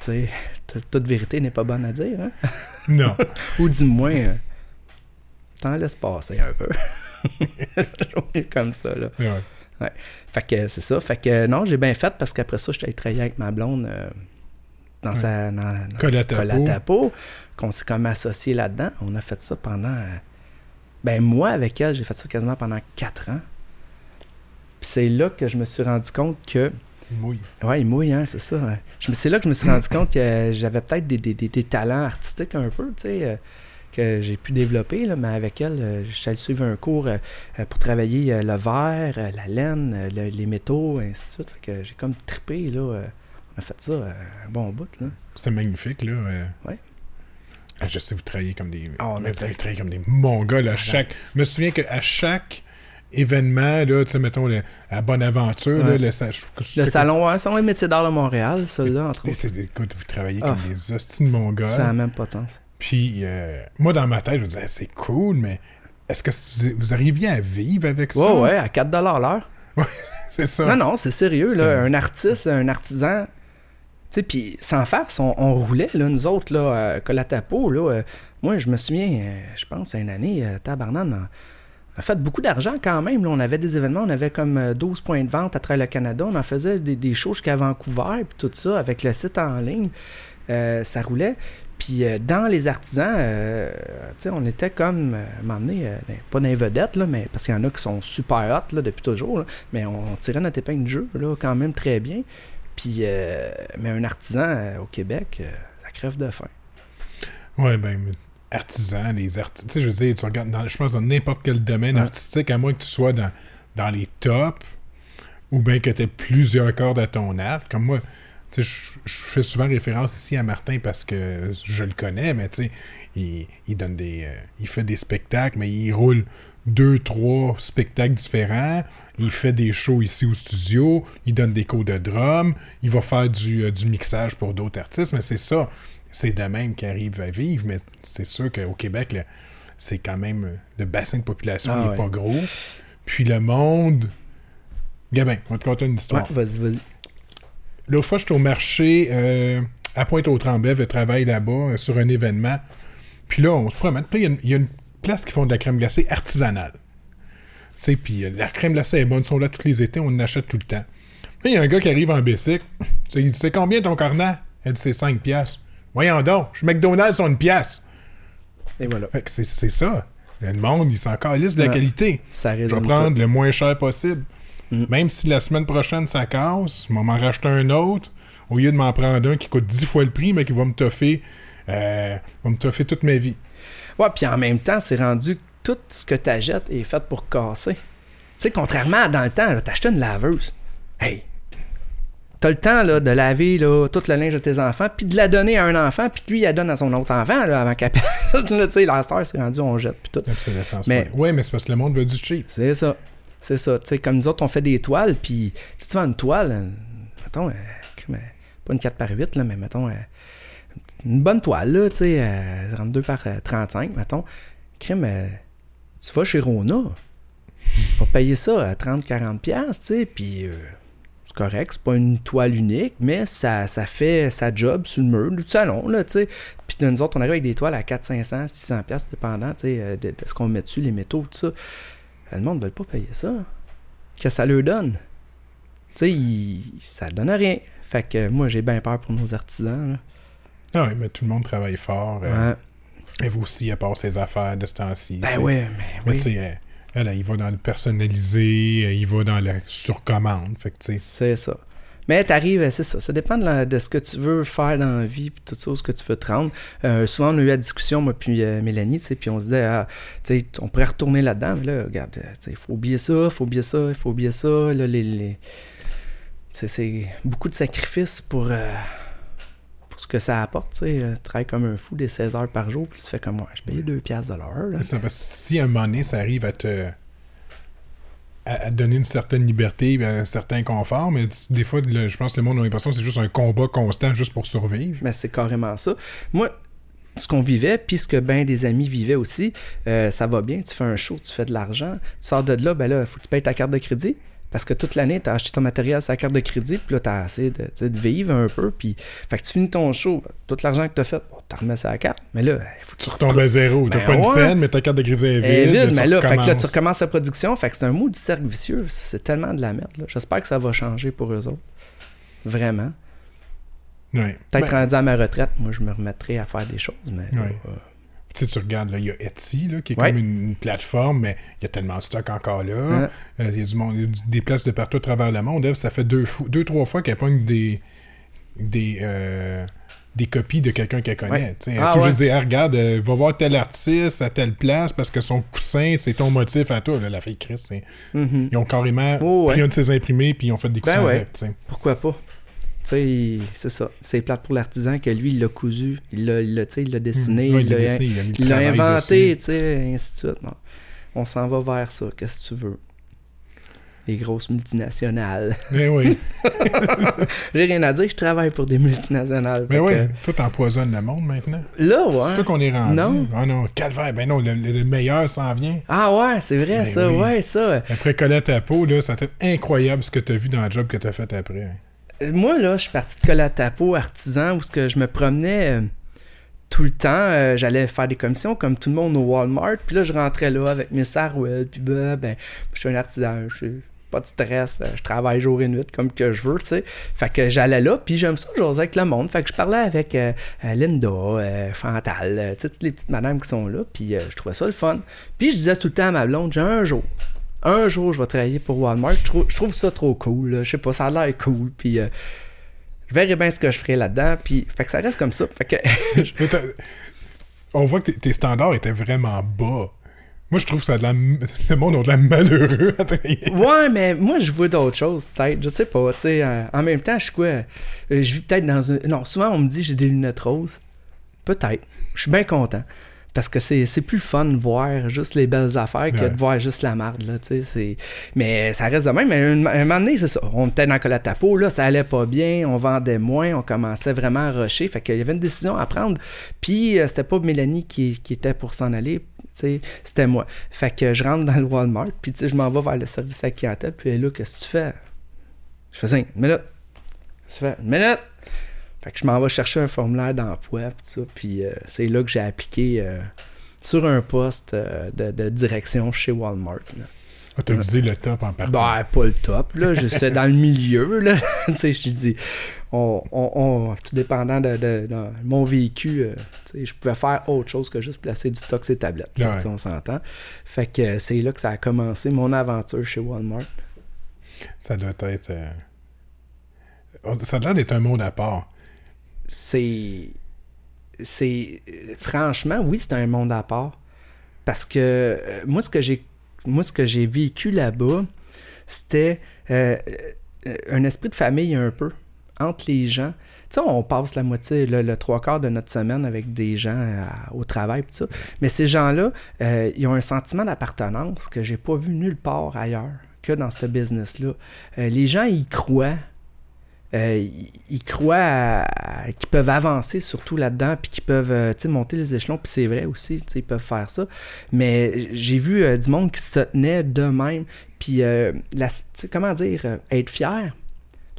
Tu sais, toute vérité n'est pas bonne à dire, hein? Non. Ou du moins, euh, t'en laisses passer un peu. Comme ça, là. Ouais. Fait que c'est ça. Fait que non, j'ai bien fait parce qu'après ça, j'étais travailler avec ma blonde euh, dans Ouais. sa. Dans, dans- Colle à ta Colle à peau. ta peau, qu'on s'est comme associé là-dedans. On a fait ça pendant. ben, moi, avec elle, j'ai fait ça quasiment pendant quatre ans. Puis c'est là que je me suis rendu compte que. Il mouille. Ouais, il mouille, hein, c'est ça. Je C'est là que je me suis rendu compte que j'avais peut-être des, des- des- des talents artistiques un peu, tu sais, euh, que j'ai pu développer, là, mais avec elle, euh, j'étais allé suivre un cours euh, pour travailler euh, le verre, la laine, le- les métaux, et ainsi de suite. Fait que j'ai comme trippé, là. On a fait ça euh, un bon bout, là. C'était magnifique, là. Ouais. Ah, je sais, vous travaillez comme des. Ah, on a vous travaillé comme des mongols à chaque. Je me souviens qu'à chaque événement, là, tu sais, mettons, le- à Bonaventure, là, Ouais. le, sa- Le salon, ouais, salon des métiers d'art de Montréal, celui-là, entre autres. Écoute, vous travaillez Ah. comme des hosties de mongols. Ça n'a même pas de sens. Puis, euh, moi, dans ma tête, je me disais, c'est cool, mais est-ce que vous, arriviez à vivre avec ça? Ouais, ouais, à 4 l'heure. C'est ça. Non, non, c'est sérieux, là. Un artiste, un artisan. Sais, puis sans farce, on, roulait, là, nous autres, là, euh, colle à ta peau, là. euh, moi, je me souviens, euh, je pense, à une année, Tabarnan, a fait beaucoup d'argent quand même. On avait des événements, on avait comme euh, 12 points de vente à travers le Canada. On en faisait des, des shows jusqu'à Vancouver, puis tout ça, avec le site en ligne. Ça roulait. Puis dans les artisans, on était comme, euh, ben, pas dans les vedettes, là, mais, parce qu'il y en a qui sont super hot depuis toujours, mais on, on tirait notre épingle de jeu là, quand même très bien. Puis, euh, mais un artisan euh, au Québec, euh, ça crève de faim. Ouais, ben, artisans, les artistes. Tu sais, je veux dire, tu regardes, dans- je pense, dans n'importe quel domaine Ouais. artistique, à moins que tu sois dans, dans les tops ou bien que tu aies plusieurs cordes à ton arc. Comme moi, tu sais, je, je fais souvent référence ici à Martin parce que je le connais, mais tu sais, il, il donne des. euh, il fait des spectacles, mais il roule deux, trois spectacles différents. Il fait des shows ici au studio. Il donne des cours de drum. Il va faire du, euh, du mixage pour d'autres artistes, mais c'est ça. C'est de même qui arrive à vivre, mais c'est sûr qu'au Québec, c'est quand même. euh, Le bassin de population Ah n'est ouais. pas gros. Puis le monde. Gabin, on va te conter une Ouais, histoire. vas-y, vas-y. L'autre fois, j'étais au marché euh, à Pointe-aux-Tremblay, je travaille là-bas euh, sur un événement. Puis là, on se promène. Puis il y y, a une place qui font de la crème glacée artisanale. Tu sais, puis euh, la crème glacée est bonne, ils sont là tous les étés, on en achète tout le temps. Là, il y a un gars qui arrive en bicycle. Il dit C'est combien ton cornet Elle dit C'est 5 piastres. Voyons donc, je suis McDonald's sur une pièce. Et voilà. Fait que c'est c'est ça. Le monde, il s'en calisse de la Ouais. qualité. Ça Je vais prendre tout. le moins cher possible. Mm. Même si la semaine prochaine ça casse, je vais m'en racheter un autre, au lieu de m'en prendre un qui coûte 10 fois le prix, mais qui va me toffer, euh, va me toffer toute ma vie. Ouais, puis en même temps, c'est rendu que tout ce que tu achètes est fait pour casser. Tu sais, contrairement à dans le temps, là, t'achetais une laveuse. Hey! T'as le temps là, de laver là, tout le linge de tes enfants, puis de la donner à un enfant, puis lui, il la donne à son autre enfant là, avant qu'elle là, Tu sais, la star, c'est rendu, on jette, puis tout. Mais-. Ouais, mais c'est parce que le monde veut du cheap. C'est ça. C'est ça. Tu sais, comme nous autres, on fait des toiles, puis si tu vends une toile, euh, mettons, euh, euh, pas une 4 par 8, là, mais mettons, euh, une bonne toile, là, tu sais, euh, 32 par euh, 35, mettons. Crime, euh, tu vas chez Rona, vas payer ça à 30-40$, piastres, tu sais, puis euh, c'est correct, c'est pas une toile unique, mais ça, fait sa job sur le mur du salon, là, tu sais. Puis nous autres, on arrive avec des toiles à 400, 500, 600$, piastres, dépendant, tu sais, euh, de, ce qu'on met dessus, les métaux, tout ça. le monde ne veut pas payer ça. Que ça leur donne. Tu sais, ça donne rien. Fait que moi, j'ai bien peur pour nos artisans. Ah oui, mais tout le monde travaille fort. euh, Ouais. Et vous aussi, à part ses affaires de ce temps-ci. Ben oui, mais Mais oui. tu sais, euh, elle, il va dans le personnalisé, euh, il va dans la surcommande. Fait que, tu sais, C'est ça. Mais t'arrives, c'est ça. Ça dépend de, la- de ce que tu veux faire dans la vie, puis tout ça, ce que tu veux te rendre. Euh, souvent, on a eu la discussion, moi, puis euh, Mélanie, tu sais, puis on se disait, ah, tu sais, on pourrait retourner là-dedans, mais là, regarde, tu sais, il faut oublier ça, il faut oublier ça, il faut oublier ça. Là, les, les- c'est beaucoup de sacrifices pour, euh, pour ce que ça apporte, tu sais. Euh, Tu travailles comme un fou des 16 heures par jour, puis tu fais comme moi, je payais 2 piastres de l'heure. ça. Parce que si à un moment donné, ça arrive à te. à, donner une certaine liberté, un certain confort, mais des fois, le- je pense que le monde a l'impression que c'est juste un combat constant juste pour survivre. Mais c'est carrément ça. Moi, ce qu'on vivait, puis ce que ben des amis vivaient aussi, euh, ça va bien, tu fais un show, tu fais de l'argent, tu sors de là, ben là, il faut que tu payes ta carte de crédit. Parce que toute l'année, tu as acheté ton matériel sur la carte de crédit, puis là, tu as essayé de, de vivre un peu. Puis, fait que tu finis ton show, tout l'argent que tu as fait, tu remets ça à la carte. Mais là, il faut que tu Tu retombes à zéro. T'as Ben pas une scène, mais ta carte de crédit est vide. est vide, tu mais là, fait que là, tu recommences. la production. Fait que c'est un mot du cercle vicieux. C'est tellement de la merde. J'espère que ça va changer pour eux autres. Vraiment. Ouais. Peut-être Ben, rendu à ma retraite, moi, je me remettrai à faire des choses, mais. là, Ouais. euh, tu sais, tu regardes, là, il y a Etsy, là, qui est Ouais. comme une, une plateforme, mais il y a tellement de stock encore là. Euh, Il y a du monde, y a des places de partout à travers le monde. Elle, ça fait deux, deux trois fois qu'elle pogne des, des, euh, des copies de quelqu'un qu'elle connaît. Ouais. Tu sais, Elle Ah toujours dire, Ah, regarde, euh, va voir tel artiste à telle place parce que son coussin, c'est ton motif à toi. Là, la fille Chris, Mhm. ils ont carrément Oh, pris un de ses imprimés puis ils ont fait des Ben coussins avec. Pourquoi pas? Tu sais, c'est ça. C'est plate pour l'artisan que lui, il l'a cousu, il l'a, il l'a, tu sais, il l'a dessiné, Ouais, il l'a, inventé, tu sais, ainsi de suite. Non. On s'en va vers ça, qu'est-ce que tu veux? Les grosses multinationales. Ben oui, J'ai rien à dire, je travaille pour des multinationales. ben Fait oui. que- Tout empoisonne le monde maintenant. Là, C'est ouais. toi qu'on est rendu. Non. Ah non, calvaire. Ben non, le, le meilleur s'en vient. Ah ouais, c'est vrai, Ben ça, oui. ouais, ça. Après coller ta peau, là, ça a été incroyable ce que tu as vu dans le job que tu as fait après. Euh, Moi, là, je suis parti de Colatapo, artisan, où que je me promenais euh, tout le temps. euh, J'allais faire des commissions comme tout le monde au Walmart. Puis là, je rentrais là avec mes sarouels. Puis ben, ben, je suis un artisan. Je suis pas de stress. euh, Je travaille jour et nuit comme que je veux, tu sais. Fait que j'allais là, puis j'aime ça, j'osais avec le monde. Fait que je parlais avec Linda, euh, Fantal, euh, tu sais, toutes les petites madames qui sont là. Puis je trouvais ça le fun. Puis je disais tout le temps à ma blonde, j'ai un jour, un jour, je vais travailler pour Walmart. Je trouve, je trouve ça trop cool. là. Je sais pas, ça a l'air cool. Puis euh, je verrai bien ce que je ferai là-dedans. Puis, fait que ça reste comme ça. Fait que, On voit que tes- standards étaient vraiment bas. Moi, je trouve que ça de la... le monde a de la malheureux à travailler. ouais, mais moi, je vois d'autres choses, peut-être. Je sais pas. Tu sais, euh, en même temps, je suis quoi euh, Je vis peut-être dans une. Non, souvent, on me dit j'ai des lunettes roses. Peut-être. Je suis bien content. Parce que c'est plus fun de voir juste les belles affaires que de voir juste la marde, là, tu sais, c'est... Mais ça reste de même. Mais un, un moment donné, c'est ça. On était dans Colatapo, là, ça allait pas bien, on vendait moins, on commençait vraiment à rusher. Fait qu'il y avait une décision à prendre. Puis euh, c'était pas Mélanie qui, qui était pour s'en aller, c'était moi. Fait que je rentre dans le Walmart, puis je m'en vais vers le service à la clientèle, puis elle est là, qu'est-ce que tu fais? Je fais cinq minutes. Qu'est-ce que tu fais? Une minute! Fait que je m'en vais chercher un formulaire d'emploi, puis euh, c'est là que j'ai appliqué euh, sur un poste euh, de, de direction chez Walmart. là. Ah, T'as visé le top en partant. Ben, pas le top, là, je suis dans le milieu, là. tu sais, je dis, on, on, on- tout dépendant de, de- de mon vécu, euh, tu sais, je pouvais faire autre chose que juste placer du stock les tablettes, là, Ouais. tu sais, on s'entend. Fait que c'est là que ça a commencé, mon aventure chez Walmart. Ça doit être... euh, Ça a l'air d'être un monde à part. C'est. C'est. euh, Franchement, oui, c'est un monde à part. Parce que euh, moi, ce que j'ai. Vécu là-bas, c'était euh, un esprit de famille un peu entre les gens. Tu sais, on passe la moitié, le, trois quarts de notre semaine avec des gens au travail. Mais ces gens-là, ils ont un sentiment d'appartenance que j'ai pas vu nulle part ailleurs que dans ce business-là. Les gens y croient. Euh, ils- croient qu'ils peuvent avancer surtout là-dedans, puis qu'ils peuvent euh, monter les échelons, puis c'est vrai aussi, ils peuvent faire ça. Mais j'ai vu euh, du monde qui se tenait de même, puis comment dire, être fier.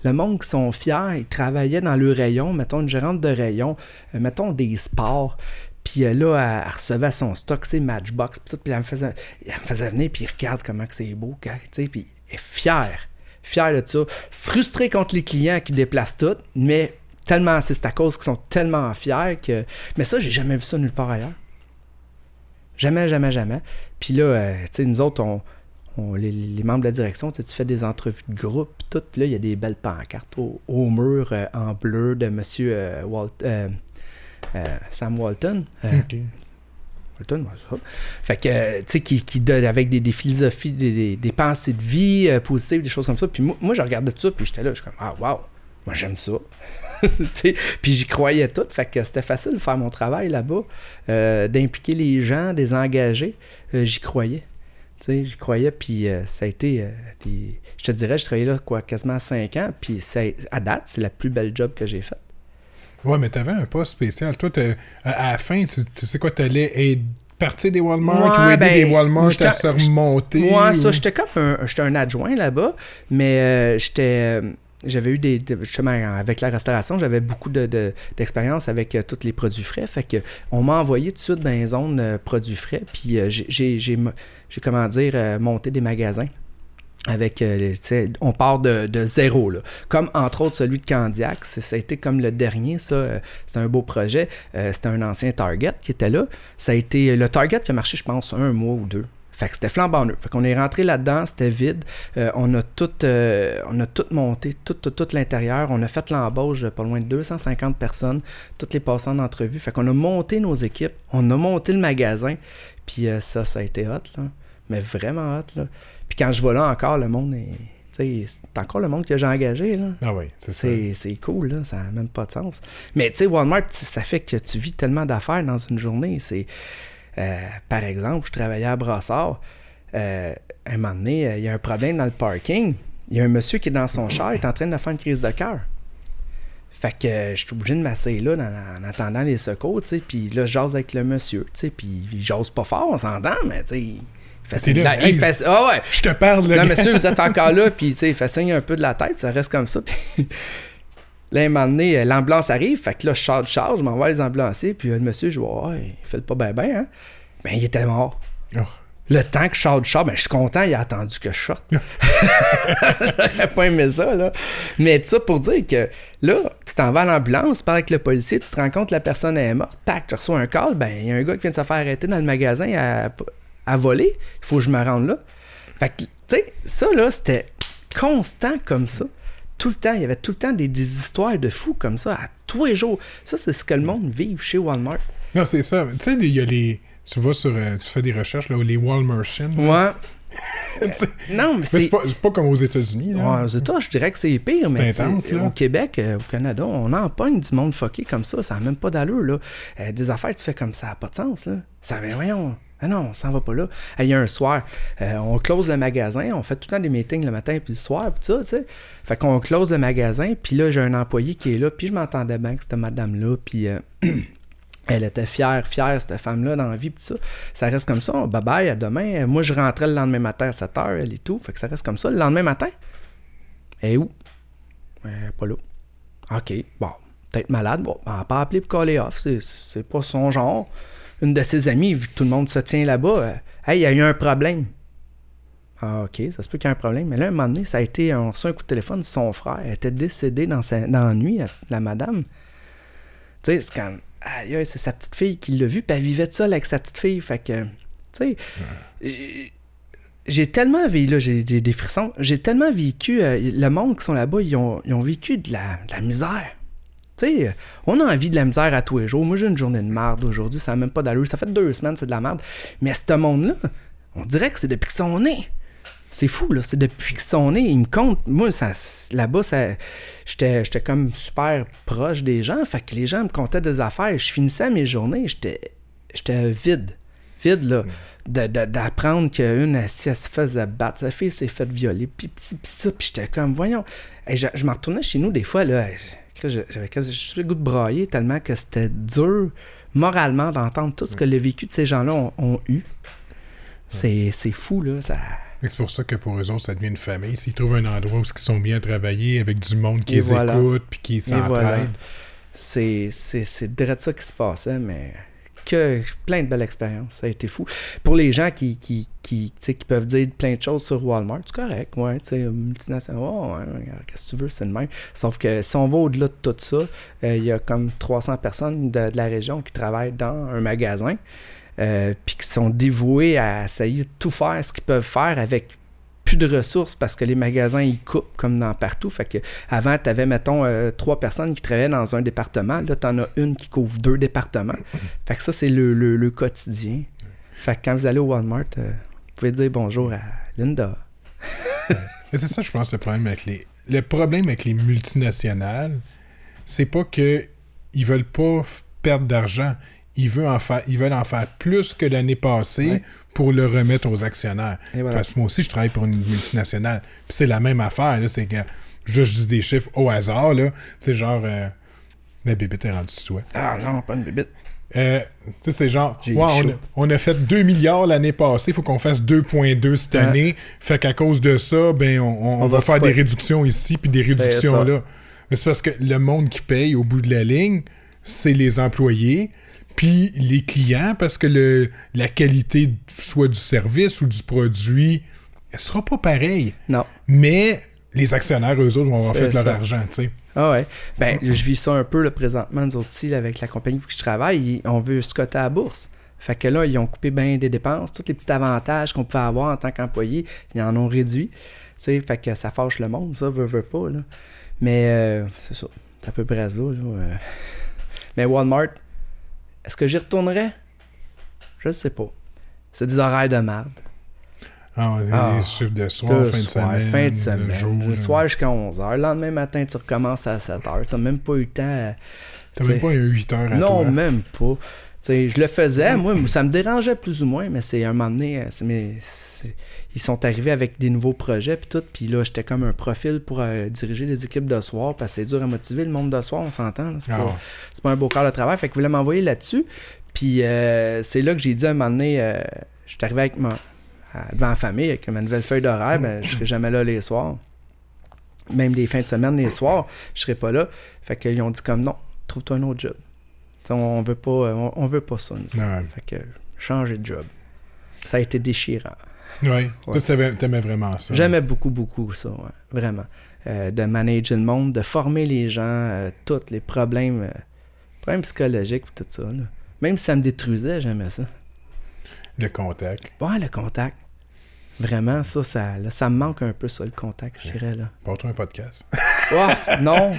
Le monde qui sont fiers, ils travaillaient dans le rayon, mettons une gérante de rayon, mettons des sports, Puis là, elle, recevait son stock, c'est Matchbox, puis elle me faisait, elle me faisait venir, puis regarde comment c'est beau, tu puis elle est fière, fière de ça, frustrée contre les clients qui déplacent tout, mais tellement, c'est à cause qu'ils sont tellement fiers que... Mais ça, j'ai jamais vu ça nulle part ailleurs. Jamais, jamais, jamais. Puis là, euh, tu sais, nous autres, on, les, membres de la direction, tu fais des entrevues de groupe, tout. Puis là, il y a des belles pancartes au, mur euh, en bleu de monsieur euh, Walt- Sam Walton. Fait que, euh, tu sais, qui, qui donne avec des, des philosophies, des, des- pensées de vie euh, positives, des choses comme ça. Puis moi, moi, je regardais tout ça, puis j'étais là, je suis comme, ah, wow, moi, j'aime ça. Puis j'y croyais tout. Fait que c'était facile de faire mon travail là-bas, euh, d'impliquer les gens, des engager. Euh, j'y croyais. J'y croyais, puis ça a été. des- Je te dirais, je travaillais là, quoi, quasiment 5 ans, puis à date, c'est la plus belle job que j'ai faite. Ouais, mais t'avais un poste spécial. Toi, t'as- à, à la fin, tu, tu sais quoi, t'allais aider- partir des Walmart Ouais, ou aider ben, des Walmart à se remonter? Moi, ou- ça, j'étais comme un, j'étais un adjoint là-bas, mais euh, j'étais. euh, j'avais eu des. de- Justement, avec la restauration, j'avais beaucoup de, de- d'expérience avec euh, tous les produits frais. Fait que on m'a envoyé tout de suite dans les zones produits frais. Puis j'ai, comment dire, monté des magasins. Avec, euh, on part de, de zéro, là. Comme entre autres celui de Candiac, c'est- ça a été comme le dernier, ça. euh, c'était un beau projet. Euh, c'était un ancien Target qui était là. Ça a été le Target qui a marché, je pense, un mois ou deux. Fait que c'était flambant neuf. Fait qu'on est rentré là-dedans, c'était vide. On a tout, on a monté, tout, tout, tout l'intérieur. On a fait l'embauche de pas loin de 250 personnes, toutes les passants d'entrevue. Fait qu'on a monté nos équipes, on a monté le magasin. Puis ça, ça a été hot, là. Mais vraiment hot, là. Puis quand je vois là encore, le monde est... tu sais, C'est encore le monde que j'ai engagé, là. Ah oui, c'est ça. C'est, cool, là, ça n'a même pas de sens. Mais tu sais, Walmart, ça fait que tu vis tellement d'affaires dans une journée. C'est, euh, par exemple, je travaillais à Brassard. Euh, un moment donné, euh, il y a un problème dans le parking. Il y a un monsieur qui est dans son char, il est en train de faire une crise de cœur. Fait que euh, je suis obligé de m'asseoir là en attendant les secours, tu sais. Puis là, je jase avec le monsieur, tu sais. Puis il jase pas fort, on s'entend, mais tu sais. Il là, ah ouais, Je te parle, le non, monsieur, vous êtes encore là, puis tu sais, il fait signe un peu de la tête, puis ça reste comme ça. Puis là, un moment donné, euh, l'ambulance arrive, fait que là, je charge, charge, je m'envoie les ambulanciers, puis euh, le monsieur, je vois, ouais, il fait pas bien, bien, hein. Ben, il était mort. Oh. Le temps que je charge, charge, ben, je suis content, il a attendu que je sorte. J'aurais pas aimé ça, là. Mais ça pour dire que là, tu t'en vas à l'ambulance, tu parles avec le policier, tu te rends compte que la personne est morte, tac, tu reçois un call, ben, il y a un gars qui vient de se faire arrêter dans le magasin à, à voler, il faut que je me rende là. Fait que, tu sais, ça, là, c'était constant comme ça. Tout le temps, il y avait tout le temps des, des histoires de fous comme ça, à tous les jours. Ça, c'est ce que le monde vit chez Walmart. Non, c'est ça. Tu sais, il y a les. Tu vas sur. euh, tu fais des recherches, là, les Walmartians. Ouais. Sais, Non, mais mais c'est. c'est pas, comme aux États-Unis. là. Ouais, aux États, je dirais que c'est pire, C'est mais intense, au Québec, euh, au Canada, on en pogne du monde fucké comme ça, ça n'a même pas d'allure, là. Euh, des affaires, tu fais comme ça, n'a pas de sens, là. Ça va, voyons. Ah non, on s'en va pas là. Il y a un soir, euh, on close le magasin, on fait tout le temps des meetings le matin puis le soir, puis ça, tu sais. Fait qu'on close le magasin, puis là, j'ai un employé qui est là, puis je m'entendais bien que cette madame-là, puis... euh, Elle était fière, fière, cette femme-là, dans la vie, pis ça. Ça reste comme ça. Bye bye, à demain. Moi, je rentrais le lendemain matin à 7 h, elle et tout. Fait que ça reste comme ça. Le lendemain matin, elle est où? Pas là. OK, bon, peut-être malade. Bon, elle n'a pas appelé pour coller off. C'est pas son genre. Une de ses amies, vu que tout le monde se tient là-bas, euh, hey, il y a eu un problème. Ah, OK, ça se peut qu'il y ait un problème. Mais là, un moment donné, ça a été, on reçoit un coup de téléphone de son frère. Elle était décédée dans, sa, dans la nuit, la madame. Tu sais, c'est quand. Aïe, c'est sa petite fille qui l'a vu, puis elle vivait seule avec sa petite fille. Fait que, tu sais, j'ai- tellement vécu, là, j'ai des frissons, j'ai tellement vécu, euh, le monde qui sont là-bas, ils ont, vécu de la misère. On a envie de la misère à tous les jours. Moi, j'ai une journée de merde aujourd'hui, ça n'a même pas d'allure. Ça fait deux semaines, c'est de la merde. Mais ce monde-là, on dirait que c'est depuis qu'ils sont nés. C'est fou, là. C'est depuis qu'ils sont nés. Ils me comptent. Moi, là-bas, j'étais, j'étais comme super proche des gens. Fait que les gens me comptaient des affaires. Je finissais mes journées. J'étais, j'étais vide. Vide, là. D'apprendre qu'une, si elle se faisait battre, sa fille s'est faite violer. Puis, puis, puis ça. Puis j'étais comme, voyons. Et je, je me retournais chez nous des fois, là. J'avais juste le goût de brailler tellement que c'était dur moralement d'entendre tout ce que le vécu de ces gens-là ont, ont eu. C'est, c'est fou, là. Ça... C'est pour ça que pour eux autres, ça devient une famille. S'ils trouvent un endroit où ils sont bien travaillés, avec du monde qui Et les voilà. écoute, puis qui s'entraide. voilà. C'est, direct ça qui se passait, mais que plein de belles expériences. Ça a été fou. Pour les gens qui, qui, qui, qui peuvent dire plein de choses sur Walmart, c'est correct, ouais, sais, multinational, ouais, qu'est-ce que tu veux, c'est le même. Sauf que si on va au-delà de tout ça, euh, il y a comme 300 personnes de, de la région qui travaillent dans un magasin, euh, puis qui sont dévoués à essayer de tout faire ce qu'ils peuvent faire avec de ressources parce que les magasins ils coupent comme dans partout. Fait que avant, tu avais, mettons, euh, trois personnes qui travaillaient dans un département. Là, tu en as une qui couvre deux départements. Fait que ça, c'est le, le- quotidien. Fait que quand vous allez au Walmart, euh, vous pouvez dire bonjour à Linda. C'est ça, je pense, le problème avec les. Le problème avec les multinationales, c'est pas que ils veulent pas perdre d'argent. Ils veulent, en faire, ils veulent en faire plus que l'année passée Ouais. pour le remettre aux actionnaires. Voilà. Parce que moi aussi, je travaille pour une multinationale. Puis c'est la même affaire. Là, c'est que je, je dis des chiffres au hasard. Là. Sais, genre, euh, la bébête est rendue sur toi. Ah non, pas une bébite. Euh, tu sais, c'est genre, ouais, on, a, on a fait 2 milliards l'année passée, il faut qu'on fasse 2,2 cette Ouais. année. Fait qu'à cause de ça, ben, on, on- on On va, va faire des réductions ici puis des C'est réductions là. Mais c'est parce que le monde qui paye au bout de la ligne, c'est les employés puis les clients parce que le, la qualité soit du service ou du produit, elle sera pas pareille. Non. Mais les actionnaires, eux autres, vont avoir fait leur argent, tu sais. Ah ouais. Ben, je vis ça un peu là, présentement, nous autres ici, avec la compagnie pour qui je travaille. on veut se coter à la bourse. Fait que là, ils ont coupé bien des dépenses. Tous les petits avantages qu'on pouvait avoir en tant qu'employé, ils en ont réduit. Tu sais, fait que ça fâche le monde, ça, veut, veut pas, là. Mais euh, c'est ça. C'est à peu près ça, là. euh. Mais Walmart, est-ce que j'y retournerais? Je sais pas. C'est des horaires de merde. Ah, les Ah. chiffres de soir, fin de soir, semaine. fin de le semaine. jour, le soir jusqu'à 11h. Le lendemain matin, tu recommences à 7h. T'as même pas eu le temps. à- T'as même pas un 8 heures à Non, toi. même pas. Je le faisais, moi, ça me dérangeait plus ou moins, mais c'est un moment donné, euh, c'est- mais c'est- ils sont arrivés avec des nouveaux projets puis tout, puis là, j'étais comme un profil pour euh, diriger les équipes de soir, parce que c'est dur à motiver le monde de soir, on s'entend, c'est Ah. pas, c'est pas un beau quart de travail, fait qu'ils voulaient m'envoyer là-dessus, puis euh, c'est là que j'ai dit à un moment donné, euh, j'étais arrivé avec ma, devant la famille, avec ma nouvelle feuille d'horaire, ben, je serai jamais là les soirs. Même les fins de semaine, les soirs, je serai pas là. Fait qu'ils ont dit comme non, trouve-toi un autre job. T'sais, on veut pas, on, on veut pas ça, nous. Fait que changer de job. Ça a été déchirant. Ouais. Toi, t'aimais, vraiment ça. J'aimais beaucoup, beaucoup ça, ouais, vraiment. Euh, de manager le monde, de former les gens, euh, tous les problèmes, euh, problèmes psychologiques, tout ça. là. Même si ça me détruisait, j'aimais ça. Le contact. Ouais, le contact. Vraiment, ça, ça, là, ça me manque un peu, ça, le contact, je dirais, là. Porte-toi un podcast. Non!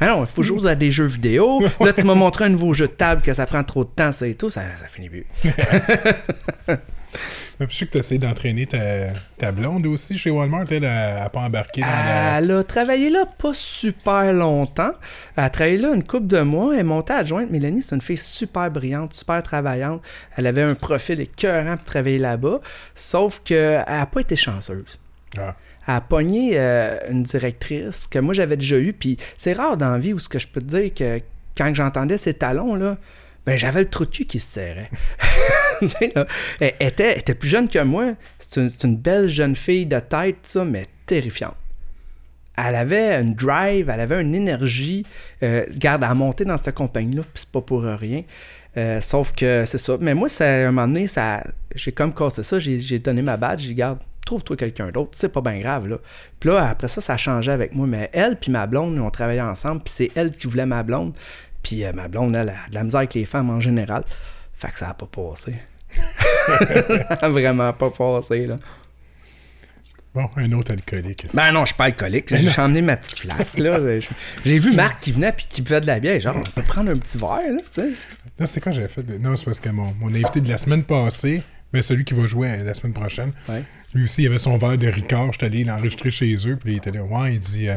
Ah non, il faut jouer à des jeux vidéo. Là, tu m'as montré un nouveau jeu de table que ça prend trop de temps, ça et tout, ça, ça finit plus. Je sais que tu essayé d'entraîner ta, ta blonde aussi chez Walmart. Elle n'a pas embarqué dans la. Elle a travaillé là pas super longtemps. Elle a travaillé là une couple de mois. Elle est montée adjointe. Mélanie, c'est une fille super brillante, super travaillante. Elle avait un profil écœurant pour travailler là-bas. Sauf qu'elle n'a pas été chanceuse. Ah. Elle a pogné euh, une directrice que moi j'avais déjà eue. Puis c'est rare dans la vie où ce que je peux te dire que quand j'entendais ses talons, là, ben j'avais le trou de cul qui se serrait. Elle, était, elle plus jeune que moi. C'est une, belle jeune fille de tête, ça, mais terrifiante. Elle avait une drive, elle avait une énergie. Euh, garde, à monter dans cette compagnie-là, puis c'est pas pour rien. Euh, sauf que c'est ça. Mais moi, ça, à un moment donné, ça, j'ai comme cassé ça. J'ai, donné ma badge. J'ai dit, garde, trouve-toi quelqu'un d'autre. C'est pas bien grave, là. Puis là, après ça, ça a changé avec moi. Mais elle puis ma blonde, on travaillait ensemble. Puis c'est elle qui voulait ma blonde. Puis euh, ma blonde, elle a de la misère avec les femmes en général. Fait que ça a pas passé. ça a vraiment pas passé, là. Bon, un autre alcoolique. ici. Ben non, je suis pas alcoolique. J'ai j'ai emmené ma petite flasque, là. J'ai vu Marc qui venait puis qui buvait de la bière. Genre, on peut prendre un petit verre, là, tu sais. Là, c'est quand j'avais fait. de- Non, c'est parce que mon, mon invité de la semaine passée, ben celui qui va jouer euh, la semaine prochaine, Ouais. lui aussi, il avait son verre de Ricard. J'étais allé l'enregistrer chez eux. Puis il était là. Ouais, il dit. euh,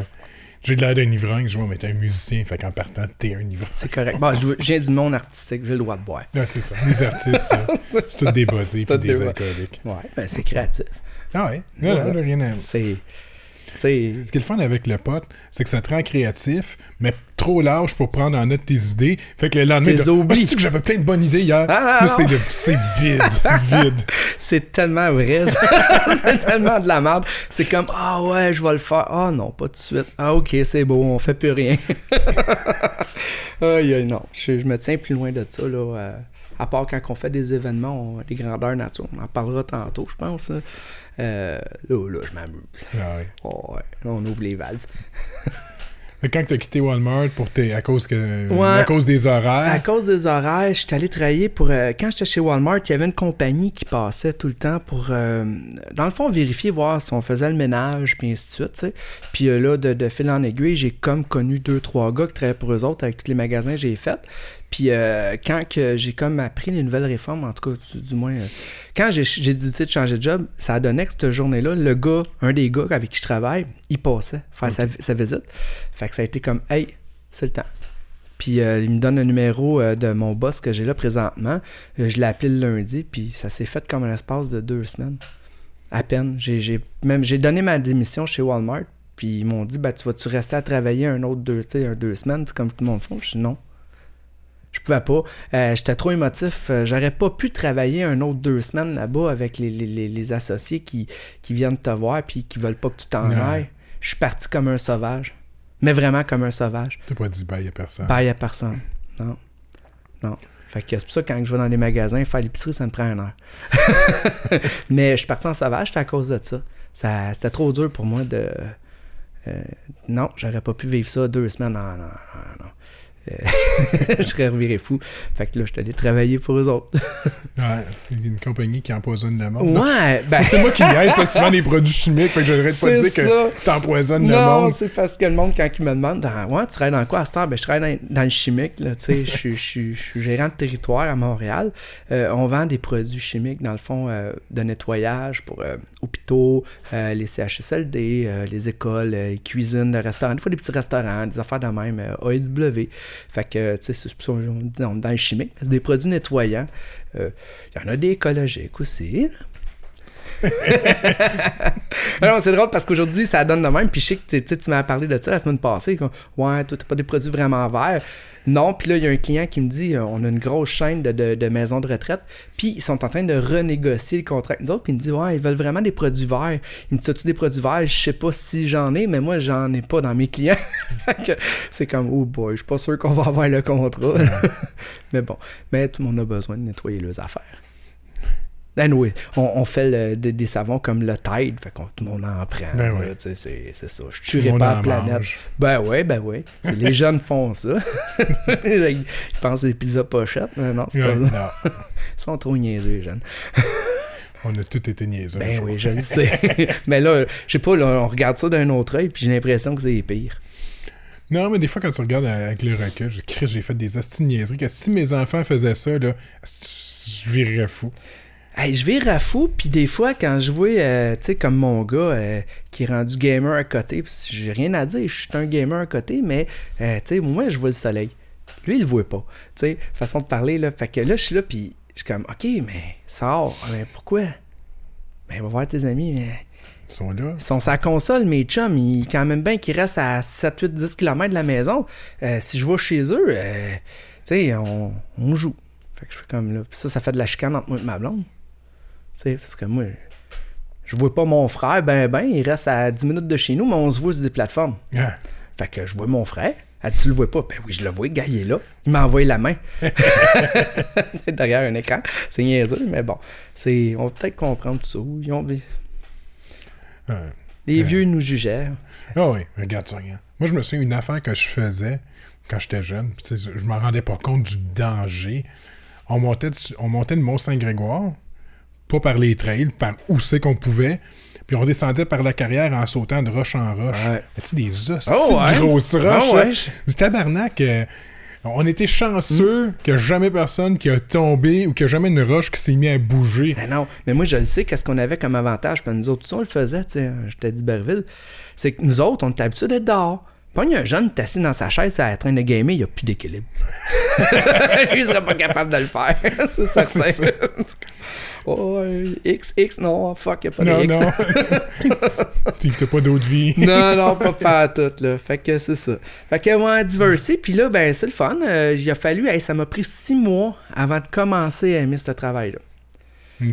j'ai de l'air d'un ivrogne. Je vois, mais t'es un musicien. Fait qu'en partant, t'es un ivrogne. C'est correct. Bon, viens du monde artistique, j'ai le droit de boire. Là, c'est ça. Les artistes, c'est tout des buzzés puis des alcooliques. Ouais, ben c'est créatif. Ah ouais? Là, là, là, rien à. C'est. Ce qui est le fun avec le pote, c'est que ça te rend créatif, mais trop large pour prendre en note tes idées. Fait que le lendemain. Ah, c'est-tu que j'avais plein de bonnes idées hier? Ah, non. c'est, le- c'est vide, vide. C'est tellement vrai. c'est tellement de la merde. C'est comme Ah ouais, je vais le faire. Ah non, pas tout de suite. Ah ok, c'est beau, on fait plus rien. Aïe, aïe, non. Je, je me tiens plus loin de ça, là. euh, À part quand on fait des événements, on- des grandeurs nature. On en parlera tantôt, je pense. hein. Euh, là, là, je m'amuse. Ah. Oh, ouais. Là, on ouvre les valves. Que Quand tu as quitté Walmart pour tes, à, cause que, Ouais. à cause des À horaires, cause des horaires, je suis allé travailler pour. euh, quand j'étais chez Walmart, il y avait une compagnie qui passait tout le temps pour, euh, dans le fond, vérifier, voir si on faisait le ménage, puis ainsi de suite. Puis euh, là, de, de fil en aiguille, j'ai comme connu deux, trois gars qui travaillaient pour eux autres avec tous les magasins que j'ai fait. Puis euh, quand que j'ai comme appris les nouvelles réformes, en tout cas, du, moins, euh, quand j'ai j'ai décidé de changer de job, ça a donné que cette journée-là, le gars, un des gars avec qui je travaille, il passait faire sa, sa visite. Fait que ça a été comme, hey, c'est le temps. Puis euh, il me donne le numéro de mon boss que j'ai là présentement. Je l'ai appelé le lundi, puis ça s'est fait comme un espace de deux semaines. À peine. J'ai, j'ai- même, j'ai donné ma démission chez Walmart, puis ils m'ont dit ben, Tu vas-tu rester à travailler un autre deux, un deux semaines, comme tout le monde fait Je dis non. Je pouvais pas. Euh, j'étais trop émotif. Euh, j'aurais pas pu travailler un autre deux semaines là-bas avec les, les- les- associés qui, qui viennent te voir puis qui veulent pas que tu t'en ailles. Je suis parti comme un sauvage. Mais vraiment comme un sauvage. t'as pas dit bye à personne. Paye à personne. Non. Non. Fait que c'est pour ça que quand je vais dans les magasins, faire l'épicerie, ça me prend une heure. Mais je suis parti en sauvage, c'était à cause de ça. ça c'était trop dur pour moi de. euh, non, j'aurais pas pu vivre ça deux semaines. Non, non, non, non. Euh, je serais reviré fou. Fait que là, je suis allé travailler pour eux autres. Ouais, il y a une compagnie qui empoisonne le monde. Non, Ouais, ben. C'est moi qui niaise, parce souvent des produits chimiques, fait que j'arrête pas dire que t'empoisonnes le Non, monde. c'est parce que le monde, quand il me demande, dans, ouais, tu travailles dans quoi à cette heure? Ben, je travaille dans, dans le chimique, là, tu sais, je, suis- je gérant de territoire à Montréal. Euh, on vend des produits chimiques, dans le fond, euh, de nettoyage pour euh, hôpitaux, euh, les CHSLD, euh, les écoles, euh, les cuisines, les restaurants, des fois des petits restaurants, des affaires de même, AEW. Fait que, tu sais, c'est on est dans c'est des produits nettoyants. Il y en a des écologiques aussi. non, c'est drôle parce qu'aujourd'hui, ça donne de même. Puis je sais que tu tu m'as parlé de ça la semaine passée. ouais, toi, t'as pas des produits vraiment verts. Non, puis là, il y a un client qui me dit euh, on a une grosse chaîne de, de, de maisons de retraite. Puis ils sont en train de renégocier le contrat avec nous autres. Puis il me dit ouais, ils veulent vraiment des produits verts. Il me dit as-tu des produits verts? Je sais pas si j'en ai, mais moi, j'en ai pas dans mes clients. C'est comme oh boy, je suis pas sûr qu'on va avoir le contrat. mais bon, mais tout le monde a besoin de nettoyer leurs affaires. Anyway, on, on fait le- des, des savons comme le Tide, fait que tout le monde en prend. Ben oui. c'est, ça. Je Tout tuerai pas la planète. mange. Ben ouais, ben. C'est- Les jeunes font ça. Ils pensent des pizzas pochettes, mais non, c'est Ouais, pas ça. non, Ils sont trop niaiseux, les jeunes. on a tous été niaiseux. Ben je oui, je le sais. mais là, je sais pas, là, on regarde ça d'un autre œil, puis j'ai l'impression que c'est pire. Non, mais des fois, quand tu regardes avec le recul, j'ai fait des astuces niaiseries que si mes enfants faisaient ça, là, je virerais fou. Hey, je vire à fou, puis des fois, quand je vois, euh, tu sais, comme mon gars euh, qui est rendu gamer à côté, pis j'ai rien à dire, je suis un gamer à côté, mais, euh, tu sais, moi, je vois le soleil. Lui, il le voit pas. Tu sais, façon de parler, là. Fait que là, je suis là, puis je suis comme, OK, mais sors. Mais pourquoi? Ben, va voir tes amis, mais Ils sont là. ils sont sa console, mes chums, ils, quand même bien qu'ils restent à 7, 8, 10 km de la maison. Euh, si je vais chez eux, tu sais, on, on joue. Fait que je fais comme là. Puis ça, ça fait de la chicane entre moi et ma blonde. Sais, parce que moi, je vois pas mon frère, ben, ben, il reste à 10 minutes de chez nous, mais on se voit sur des plateformes. Fait que je vois mon frère. Elle dit, tu le vois pas? Ben oui, je le vois, le gars, il est là. Il m'a envoyé la main. c'est derrière un écran. C'est niaiseux, mais bon. C'est, on va peut-être comprendre tout ça. Ils ont- les vieux nous jugèrent. Ah oui, regarde ça, regarde. Moi, je me souviens une affaire que je faisais quand j'étais jeune. Je m'en rendais pas compte du danger. On montait, on montait le Mont-Saint-Grégoire, pas par les trails, par où c'est qu'on pouvait. Puis on descendait par la carrière en sautant de roche en roche. Ouais. Mais Tu sais, des hosties Oh, ouais. grosses roches. Ah, ouais. là. Du tabarnak. euh, on était chanceux qu'il n'y a jamais personne qui a tombé ou qu'il n'y a jamais une roche qui s'est mise à bouger. Ben non, mais moi je le sais, qu'est-ce qu'on avait comme avantage, puis nous autres, tous, on le faisait, tu sais, j'étais d'Iberville, c'est que nous autres, on était habitués d'être dehors. Pas un jeune assis dans sa chaise à train de gamer, il a plus d'équilibre. il serait pas capable de le faire, c'est certain. C'est ça. oh, euh, X, X, non, fuck, y a pas Non, de X. non. tu n'as pas d'autre vie. non, non, pas faire tout, là. Fait que c'est ça. Fait que moi, diversité, puis là, ben, c'est le fun. Euh, il a fallu, hey, ça m'a pris six mois avant de commencer à aimer ce travail-là.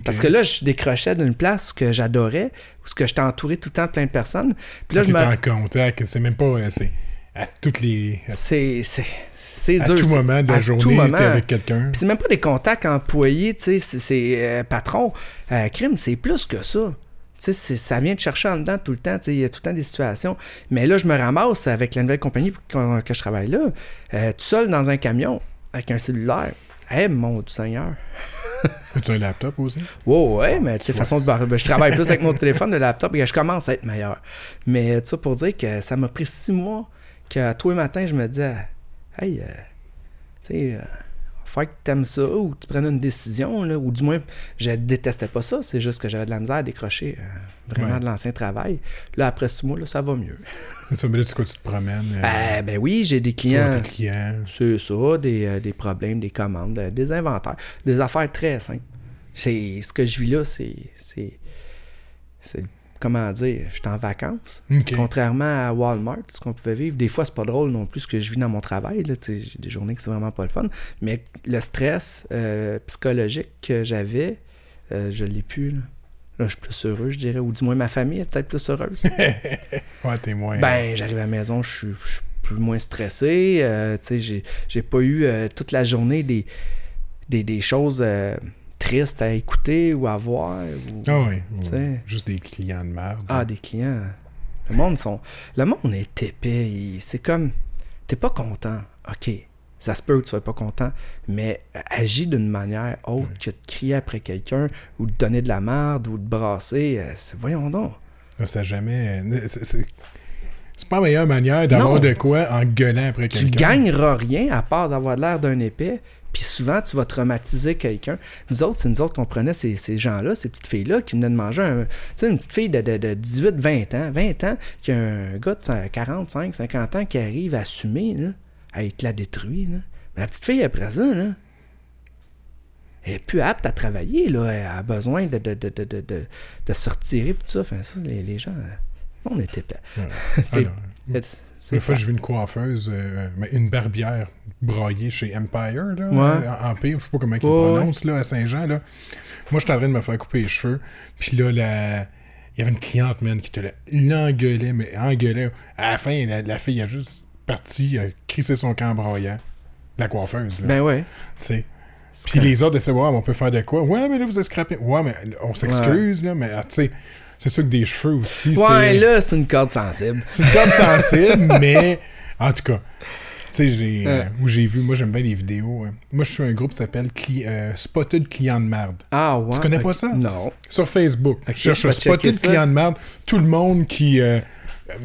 Parce que là, je décrochais d'une place que j'adorais, où que j'étais entouré tout le temps de plein de personnes. Puis là, Quand je me. en contact, c'est même pas. euh, C'est à toutes les. C'est c'est à dur. tout moment de la journée, t'es avec quelqu'un. C'est même pas des contacts employés, tu sais, c'est- euh, patron. Euh, crime, c'est plus que ça. Tu sais, ça vient de chercher en dedans tout le temps. tu sais, Il y a tout le temps des situations. Mais là, je me ramasse avec la nouvelle compagnie que, que je travaille là, euh, tout seul dans un camion, avec un cellulaire. Eh mon Dieu Seigneur. As-tu un laptop aussi? Ouais, ouais, mais tu sais, façon de. ben, Je travaille plus avec mon téléphone, le laptop, et je commence à être meilleur. Mais ça pour dire que ça m'a pris six mois que tous les matins, je me disais, hey, euh, tu sais, euh, faut que tu aimes ça ou que tu prennes une décision, là, ou du moins, je détestais pas ça, c'est juste que j'avais de la misère à décrocher euh, vraiment Ouais. de l'ancien travail. Là, après six mois, là, ça va mieux. C'est ça, mais là, tu, quoi, tu te promènes. euh, Euh, ben oui, j'ai des clients. tes clients. C'est ça, des, des problèmes, des commandes, des inventaires, des affaires très simples. C'est ce que je vis là, c'est c'est c'est comment dire, je suis en vacances. Contrairement à Walmart, ce qu'on pouvait vivre, des fois c'est pas drôle non plus ce que je vis dans mon travail. J'ai des journées que c'est vraiment pas le fun. Mais le stress euh, psychologique que j'avais, euh, je l'ai plus. Là. Là, je suis plus heureux, je dirais, ou du moins ma famille est peut-être plus heureuse. Ouais, t'es moins. Ben, j'arrive à la maison, je suis, plus moins stressé. euh, tu sais, j'ai, pas eu euh, toute la journée des, des, des choses euh, tristes à écouter ou à voir. ou- Ah oui. tu. Juste des clients de merde. Ah, des clients. Le monde sont. Le monde est épais. C'est comme. T'es pas content. OK. Ça se peut que tu sois pas content, mais agis d'une manière autre que de crier après quelqu'un ou de donner de la merde ou de brasser. euh, voyons donc. Ça, jamais. c'est- C'est pas la meilleure manière d'avoir de quoi en gueulant après Tu quelqu'un. gagneras rien à part d'avoir l'air d'un épais. Puis souvent, tu vas traumatiser quelqu'un. Nous autres, c'est nous autres qu'on prenait ces, ces gens-là, ces petites filles-là qui venaient de manger un. Tu sais, une petite fille de, de, de 18, 20 ans, 20 ans, qui a un gars de 45, 50 ans qui arrive à assumer, là, à être la détruit. Là. Mais la petite fille, après ça, là, elle est plus apte à travailler, là. Elle a besoin de, de, de, de, de, de, de se retirer, tout ça. Enfin, ça, les, les gens. On était pas. Ouais. c'est. Une fois, j'ai vu une coiffeuse, euh, une barbière braillée chez Empire, là, Ouais. Empire, je sais pas comment ils ouais. prononcent, là, à Saint-Jean, là. Moi, j'étais en train de me faire couper les cheveux, puis là, la... il y avait une cliente, man, qui te la- l'engueulait, mais engueulait. À la fin, la, la fille a juste parti, a crissé son camp braillant. La coiffeuse, là, Ben ouais. tu sais. Puis les autres de voir, on peut faire de quoi? Ouais, mais là, vous êtes scrappé. Ouais, mais on s'excuse, là, mais ah, tu sais, c'est sûr que des cheveux aussi, Ouais, c'est... là, c'est une corde sensible. C'est une corde sensible, mais en tout cas, tu sais, j'ai, euh, où j'ai vu, moi j'aime bien les vidéos. euh. Moi, je suis un groupe qui s'appelle Cli- euh, Spotted Client de merde. Ah ouais. Tu connais pas ça? Non. Sur Facebook. Je cherche je Spotted ça. Client de merde. Tout le monde qui. euh,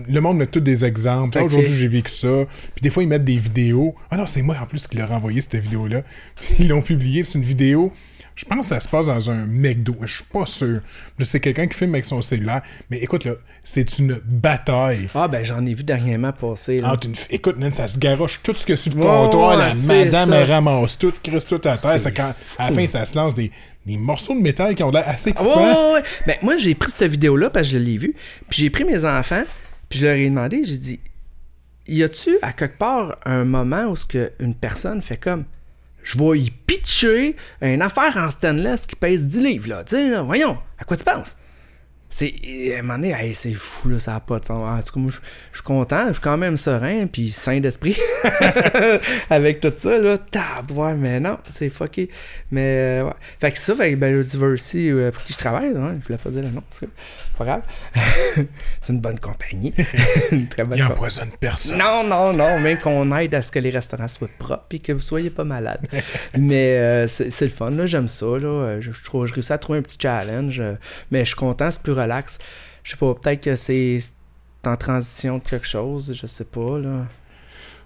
le monde met tous des exemples. Ah. Aujourd'hui, j'ai vécu ça. Puis des fois, ils mettent des vidéos. Ah non, c'est moi en plus qui leur ai envoyé cette vidéo-là. Ils l'ont publiée. C'est une vidéo. Je pense que ça se passe dans un McDo. Je suis pas sûr. C'est quelqu'un qui filme avec son cellulaire. Mais écoute, là, c'est une bataille. Ah ben j'en ai vu dernièrement passer. Là. Entre une Écoute, man, ça se garoche tout ce que sur le comptoir. la madame, ça. elle ramasse tout, crisse tout à terre. Ça, quand, à la fin, ça se lance des, des morceaux de métal qui ont l'air assez Ah, ouais, coupants. ouais, ouais. Ben, moi, j'ai pris cette vidéo-là parce que je l'ai vue. Puis j'ai pris mes enfants, puis je leur ai demandé, j'ai dit, y a-tu à quelque part un moment où ce que une personne fait comme, je vais y pitcher une affaire en stainless qui pèse 10 livres, là. Tu sais, voyons, à quoi tu penses? C'est, à un moment donné, hey, c'est fou, là, ça n'a pas de sens. En tout cas, moi, je je suis content, je suis quand même serein, puis sain d'esprit avec tout ça, là. Tab, ouais, mais non, c'est fucké. Mais, euh, ouais. Fait que ça, fait que, ben, le Diversity, euh, pour qui je travaille, hein, je voulais pas dire le nom, c'est pas grave. c'est une bonne compagnie. une très bonne Il empoisonne personne. Non, non, non, même qu'on aide à ce que les restaurants soient propres et que vous soyez pas malade. mais euh, c'est le fun, là, j'aime ça, là. Je, je trouve, je réussis à trouver un petit challenge, euh, mais je suis content, c'est plus relax. Je sais pas, peut-être que c'est en transition de quelque chose, je sais pas, là.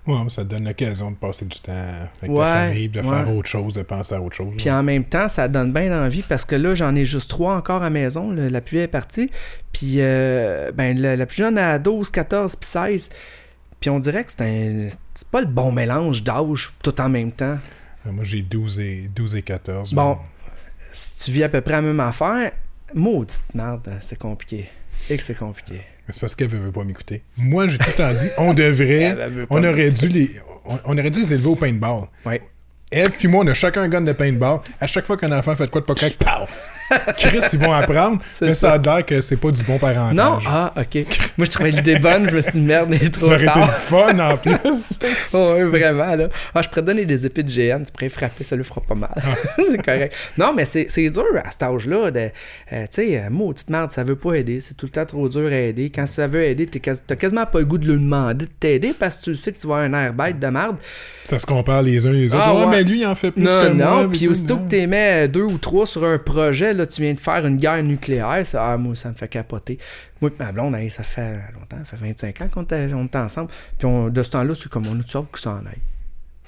Ouais, mais ça te donne l'occasion de passer du temps avec Ouais, ta famille, de faire autre chose, de penser à autre chose. Puis en même temps, ça donne bien envie parce que là, j'en ai juste trois encore à la maison. la plus vieille est partie. Puis euh, ben, la, la plus jeune a 12, 14, puis 16. Puis on dirait que c'est un. C'est pas le bon mélange d'âge tout en même temps. Euh, Moi, j'ai 12 et, 12 et 14. Bon. Si tu vis à peu près la même affaire, maudite merde, c'est compliqué. Et que c'est compliqué. Mais c'est parce qu'elle veut, veut pas m'écouter. Moi, j'ai tout le temps dit, on devrait, on aurait dû les, on, on aurait dû les élever au paintball. Ouais. Eve puis moi, on a chacun un gun de paintball. À chaque fois qu'un enfant fait de quoi de pas correct, pow! Chris, ils vont apprendre. mais ça. a l'air que c'est pas du bon parentage. Non, ah, ok. Moi, je trouvais l'idée bonne, je me suis dit, merde, il est trop Ça aurait tard. été le fun en plus. oh, ouais, vraiment, là. Ah, je pourrais donner des épées de GN, tu pourrais frapper, ça lui fera pas mal. c'est correct. Non, mais c'est dur à cet âge-là. de- euh, tu sais, euh, maudite merde, ça veut pas aider. C'est tout le temps trop dur à aider. Quand ça veut aider, t'as quasiment pas le goût de lui demander de t'aider parce que tu sais que tu vas avoir un air bête de merde. Ça se compare les uns les autres. Ah, ouais, ouais. mais lui, il en fait plus Non, que moi. non, puis aussitôt non. que tu mets deux ou trois sur un projet, là, tu viens de faire une guerre nucléaire, ça, ah, moi, ça me fait capoter. Moi et ma blonde, ça fait longtemps, ça fait 25 ans qu'on était ensemble. Puis on- de ce temps-là, c'est comme on nous sauve que ça en aille?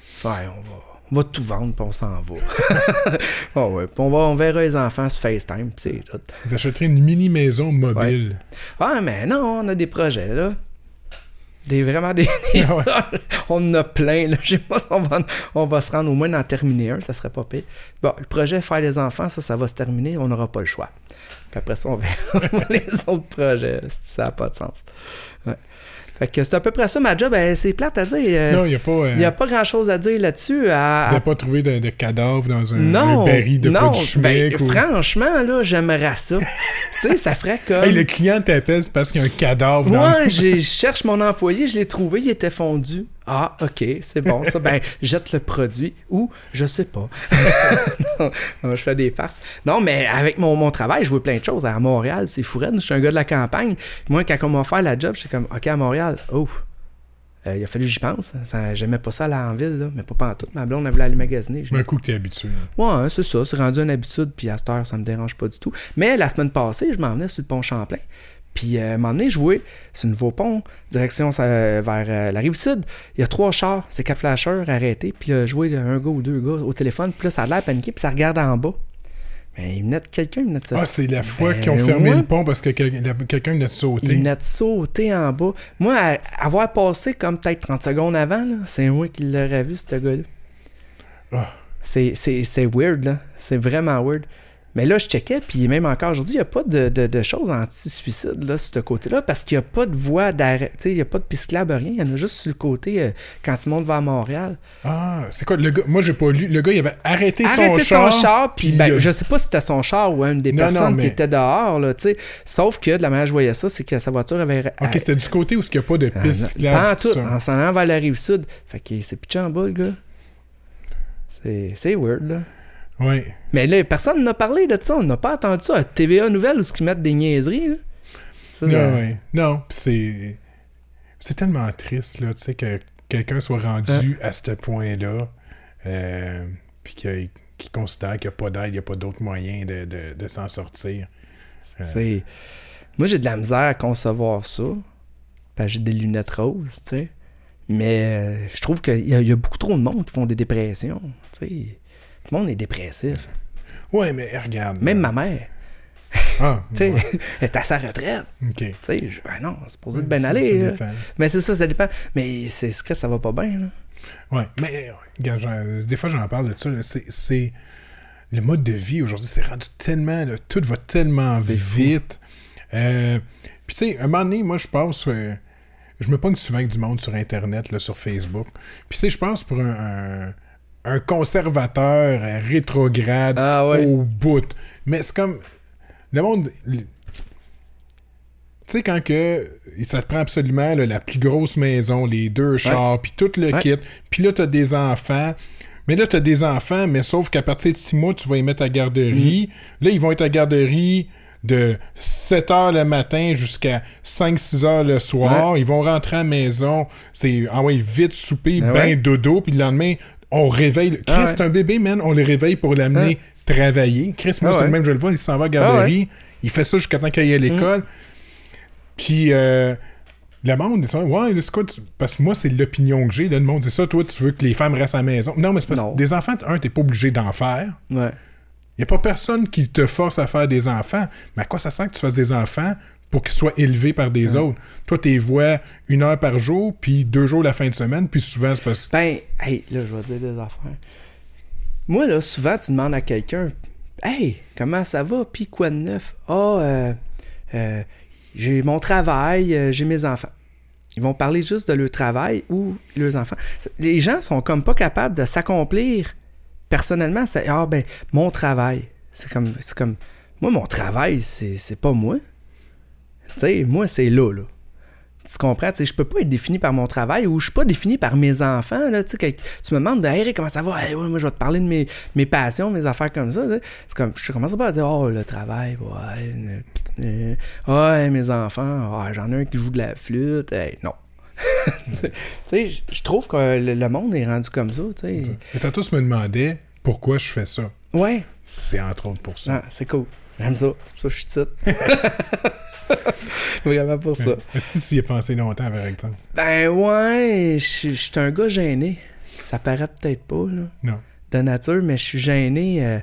Fait, on va, on va tout vendre, puis on s'en va. Ah ouais, puis on, va, on verra les enfants sur FaceTime, puis c'est tout. Ils achèteraient une mini-maison mobile. Ah, mais non, on a des projets, là. Des, vraiment des. des- Ah ouais. on en a plein, là. Je sais pas si on va, on va se rendre au moins d'en terminer un, ça serait pas pire. Bon, le projet Faire les enfants, ça, ça va se terminer, on n'aura pas le choix. Puis après ça, on verra les autres projets. Ça n'a pas de sens. Ouais. Fait que c'est à peu près ça ma job. Ben, c'est plate à dire. euh, Non, il n'y a pas. euh, a pas grand chose à dire là-dessus. Vous n'avez pas trouvé de, de cadavre dans un, non, un baril de non, ben, ou- franchement, là, j'aimerais ça. tu sais, ça ferait comme... Hey, le client t'appelle, parce qu'il y a un cadavre dans Moi, je cherche mon employé, je l'ai trouvé, il était fondu. Ah, ok, c'est bon ça. Ben, jette le produit ou je sais pas. non, non, je fais des farces. Non, mais avec mon, mon travail, je vois plein de choses. À Montréal, c'est fou raide. Je suis un gars de la campagne. Moi, quand on m'a offert la job, j'étais comme, ok, à Montréal, ouf. Euh, il a fallu que j'y pense. Ça, J'aimais pas ça aller en ville, là, mais pas pantoute. Ma blonde, elle voulait aller magasiner. Je Un coup que t'es habitué. Ouais, hein, c'est ça. C'est rendu une habitude. Puis à cette heure, ça me dérange pas du tout. Mais la semaine passée, je m'en venais sur le pont Champlain. Puis euh, à un moment donné, je voyais sur le nouveau pont, direction vers euh, la rive sud. Il y a trois chars, c'est quatre flasheurs arrêtés. Puis je voyais un gars ou deux gars au téléphone. Puis là, ça a l'air paniqué. Puis ça regarde en bas. Mais il venait de quelqu'un, il venait de se Ah, c'est la fois Ben, qu'ils ont fermé ouais. le pont parce que quelqu'un venait de il sauter. venait de sauter en bas. Moi, à- avoir passé comme peut-être 30 secondes avant, c'est moi qui l'aurais vu, ce gars-là. C'est, c'est, c'est weird, là. C'est vraiment weird. Mais là, je checkais, puis même encore aujourd'hui, il n'y a pas de, de, de choses anti-suicide, là, sur ce côté-là, parce qu'il n'y a pas de voie d'arrêt. Tu sais, il n'y a pas de piste rien. Il y en a juste sur le côté euh, quand tu montes vers Montréal. Ah, c'est quoi le gars? Moi, j'ai pas lu. Le gars, il avait arrêté, son char. son char, puis ben, a- je sais pas si c'était son char ou une des Non, non, personnes mais- qui était dehors, là, tu sais. Sauf que de la manière que je voyais ça, c'est que sa voiture avait. Ok, c'était du côté où il n'y a pas de Ah, piste cyclable. En tout ça. en s'en allant vers la rive sud. Fait que c'est pitché en bas, le gars. C'est, c'est weird, là. Ouais. Mais là, personne n'a parlé de ça. On n'a pas entendu ça à TVA Nouvelle où ils mettent des niaiseries, là. Ça, Non, euh, ouais. Non, c'est. C'est tellement triste, là, tu sais, que quelqu'un soit rendu à ce point-là, euh, puis qu'il considère qu'il n'y a pas d'aide, il n'y a pas d'autre moyen de, de- de s'en sortir. c'est... Moi, j'ai de la misère à concevoir ça. Parce que j'ai des lunettes roses, tu sais. Mais euh, je trouve qu'il y, y a beaucoup trop de monde qui font des dépressions, tu sais. Tout le monde est dépressif. Ouais, mais regarde. Même ma mère, Ah, tu sais, ouais, elle est à sa retraite. ok. Tu sais, je- ben non, c'est supposé de bien aller. ça. Mais c'est ça, ça dépend. Mais c'est ce que ça va pas bien, là. Ouais, mais euh, regarde, j'en- des fois j'en parle de ça. C'est, le mode de vie aujourd'hui, c'est rendu tellement, là, tout va tellement vite. Euh, Puis tu sais, un moment donné, moi je pense, euh, je me pogne souvent avec du monde sur Internet, là, sur Facebook. Puis tu sais, je pense pour un, un, un conservateur rétrograde Ah ouais. au bout. Mais c'est comme le monde. Tu sais, quand que ça te prend absolument là, la plus grosse maison, les deux chars, puis tout le Ouais. kit, puis là, t'as des enfants. Mais là, t'as des enfants, mais sauf qu'à partir de 6 mois, tu vas les mettre à garderie. Mm. Là, ils vont être à garderie de 7 heures le matin jusqu'à 5-6 heures le soir. Ils vont rentrer à la maison. C'est, ah ouais, vite, souper, ben ouais. dodo, puis le lendemain, on réveille. Chris, Ah ouais. c'est un bébé, man. On le réveille pour l'amener travailler. Chris, moi, Ah c'est le même, je le vois, il s'en va à la garderie. Il fait ça jusqu'à temps qu'il aille à l'école. Puis, euh, le monde, ils sont ouais, c'est quoi, tu- parce que moi, c'est l'opinion que j'ai. là, Le monde dit ça, toi, tu veux que les femmes restent à la maison. Non, mais c'est parce que des enfants, un, t'es pas obligé d'en faire. Ouais. Il n'y a pas personne qui te force à faire des enfants. Mais à quoi ça sert que tu fasses des enfants pour qu'ils soient élevés par des autres? Toi, tu les vois une heure par jour, puis deux jours la fin de semaine, puis souvent, c'est parce que. Ben, hey, là, je vais dire des affaires. Moi, là, souvent, tu demandes à quelqu'un Hey, comment ça va? Puis quoi de neuf? Ah, euh, euh, j'ai mon travail, euh, j'ai mes enfants. Ils vont parler juste de leur travail ou leurs enfants. Les gens sont comme pas capables de s'accomplir personnellement. Ah, ben, mon travail. C'est comme, comme Moi, mon travail, c'est pas moi. Tu sais, moi, c'est là, là. Tu comprends? Tu sais, je peux pas être défini par mon travail ou je suis pas défini par mes enfants. Là, tu sais, que tu me demandes, hey, Eric, comment ça va? Hey, ouais, moi, je vais te parler de mes, mes passions, mes affaires comme ça. C'est comme, je commence pas à dire, oh, le travail, ouais, euh, ouais, mes enfants, ouais, j'en ai un qui joue de la flûte. Hey, non. tu sais, je- trouve que le, le monde est rendu comme ça. Tu sais. Et tantôt, tu me demandais pourquoi je fais ça. Ouais, C'est entre autres pour ça. ah, c'est cool. J'aime ça. C'est pour ça que je suis titre. Vraiment pour ça. Est-ce que tu y as pensé longtemps, par exemple? Ben ouais, je suis un gars gêné. Ça paraît peut-être pas, là, Non. de nature, mais je suis gêné. euh,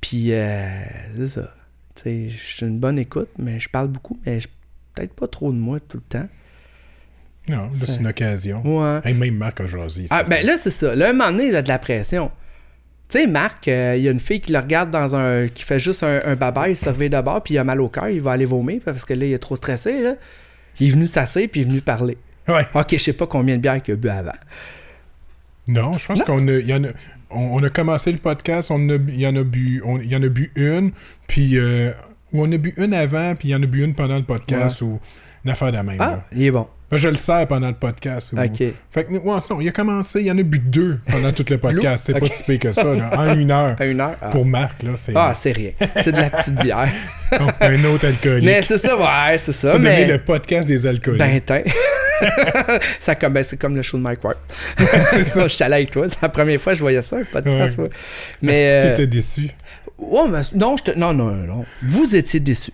Puis, euh, c'est ça. Tu sais, je suis une bonne écoute, mais je parle beaucoup, mais je- peut-être pas trop de moi tout le temps. Non, c'est une occasion. Ouais. Hey, même Marc a jasé. Ah, ben là, c'est ça. Là, un moment donné, il a de la pression. Tu sais, Marc, euh, il y a une fille qui le regarde dans un. qui fait juste un, un il se réveille de bord, puis il a mal au cœur, il va aller vomir parce que là, il est trop stressé. Là. Il est venu s'asseoir, puis il est venu parler. Ouais. Ok, je sais pas combien de bières qu'il a bu avant. Non, je pense qu'on a, il y en a, on, on a commencé le podcast, on a, il y en a bu, on, il y en a bu une, puis euh, ou on a bu une avant, puis il y en a bu une pendant le podcast ou une affaire de même. Ah, là. il est bon. Ben, je le sers pendant le podcast. ou- Ok. Fait que, ouais, non, il a commencé, il y en a bu deux pendant tout le podcast. C'est pas si pire que ça, là. En une heure. À une heure. Ah, Pour Marc, là, c'est Ah, c'est rien. C'est de la petite bière. un autre alcoolique. mais c'est ça, ouais, c'est ça. Ça Mais. le podcast des alcooliques. Ben, ça comme, ben, c'est comme le show de Mike Ward. c'est ça. Je suis allé avec toi. C'est la première fois que je voyais ça, un podcast. Ouais. Mais Mais. tu euh, étais déçu? ouais, mais non, je te- non, non, non. Vous étiez déçus.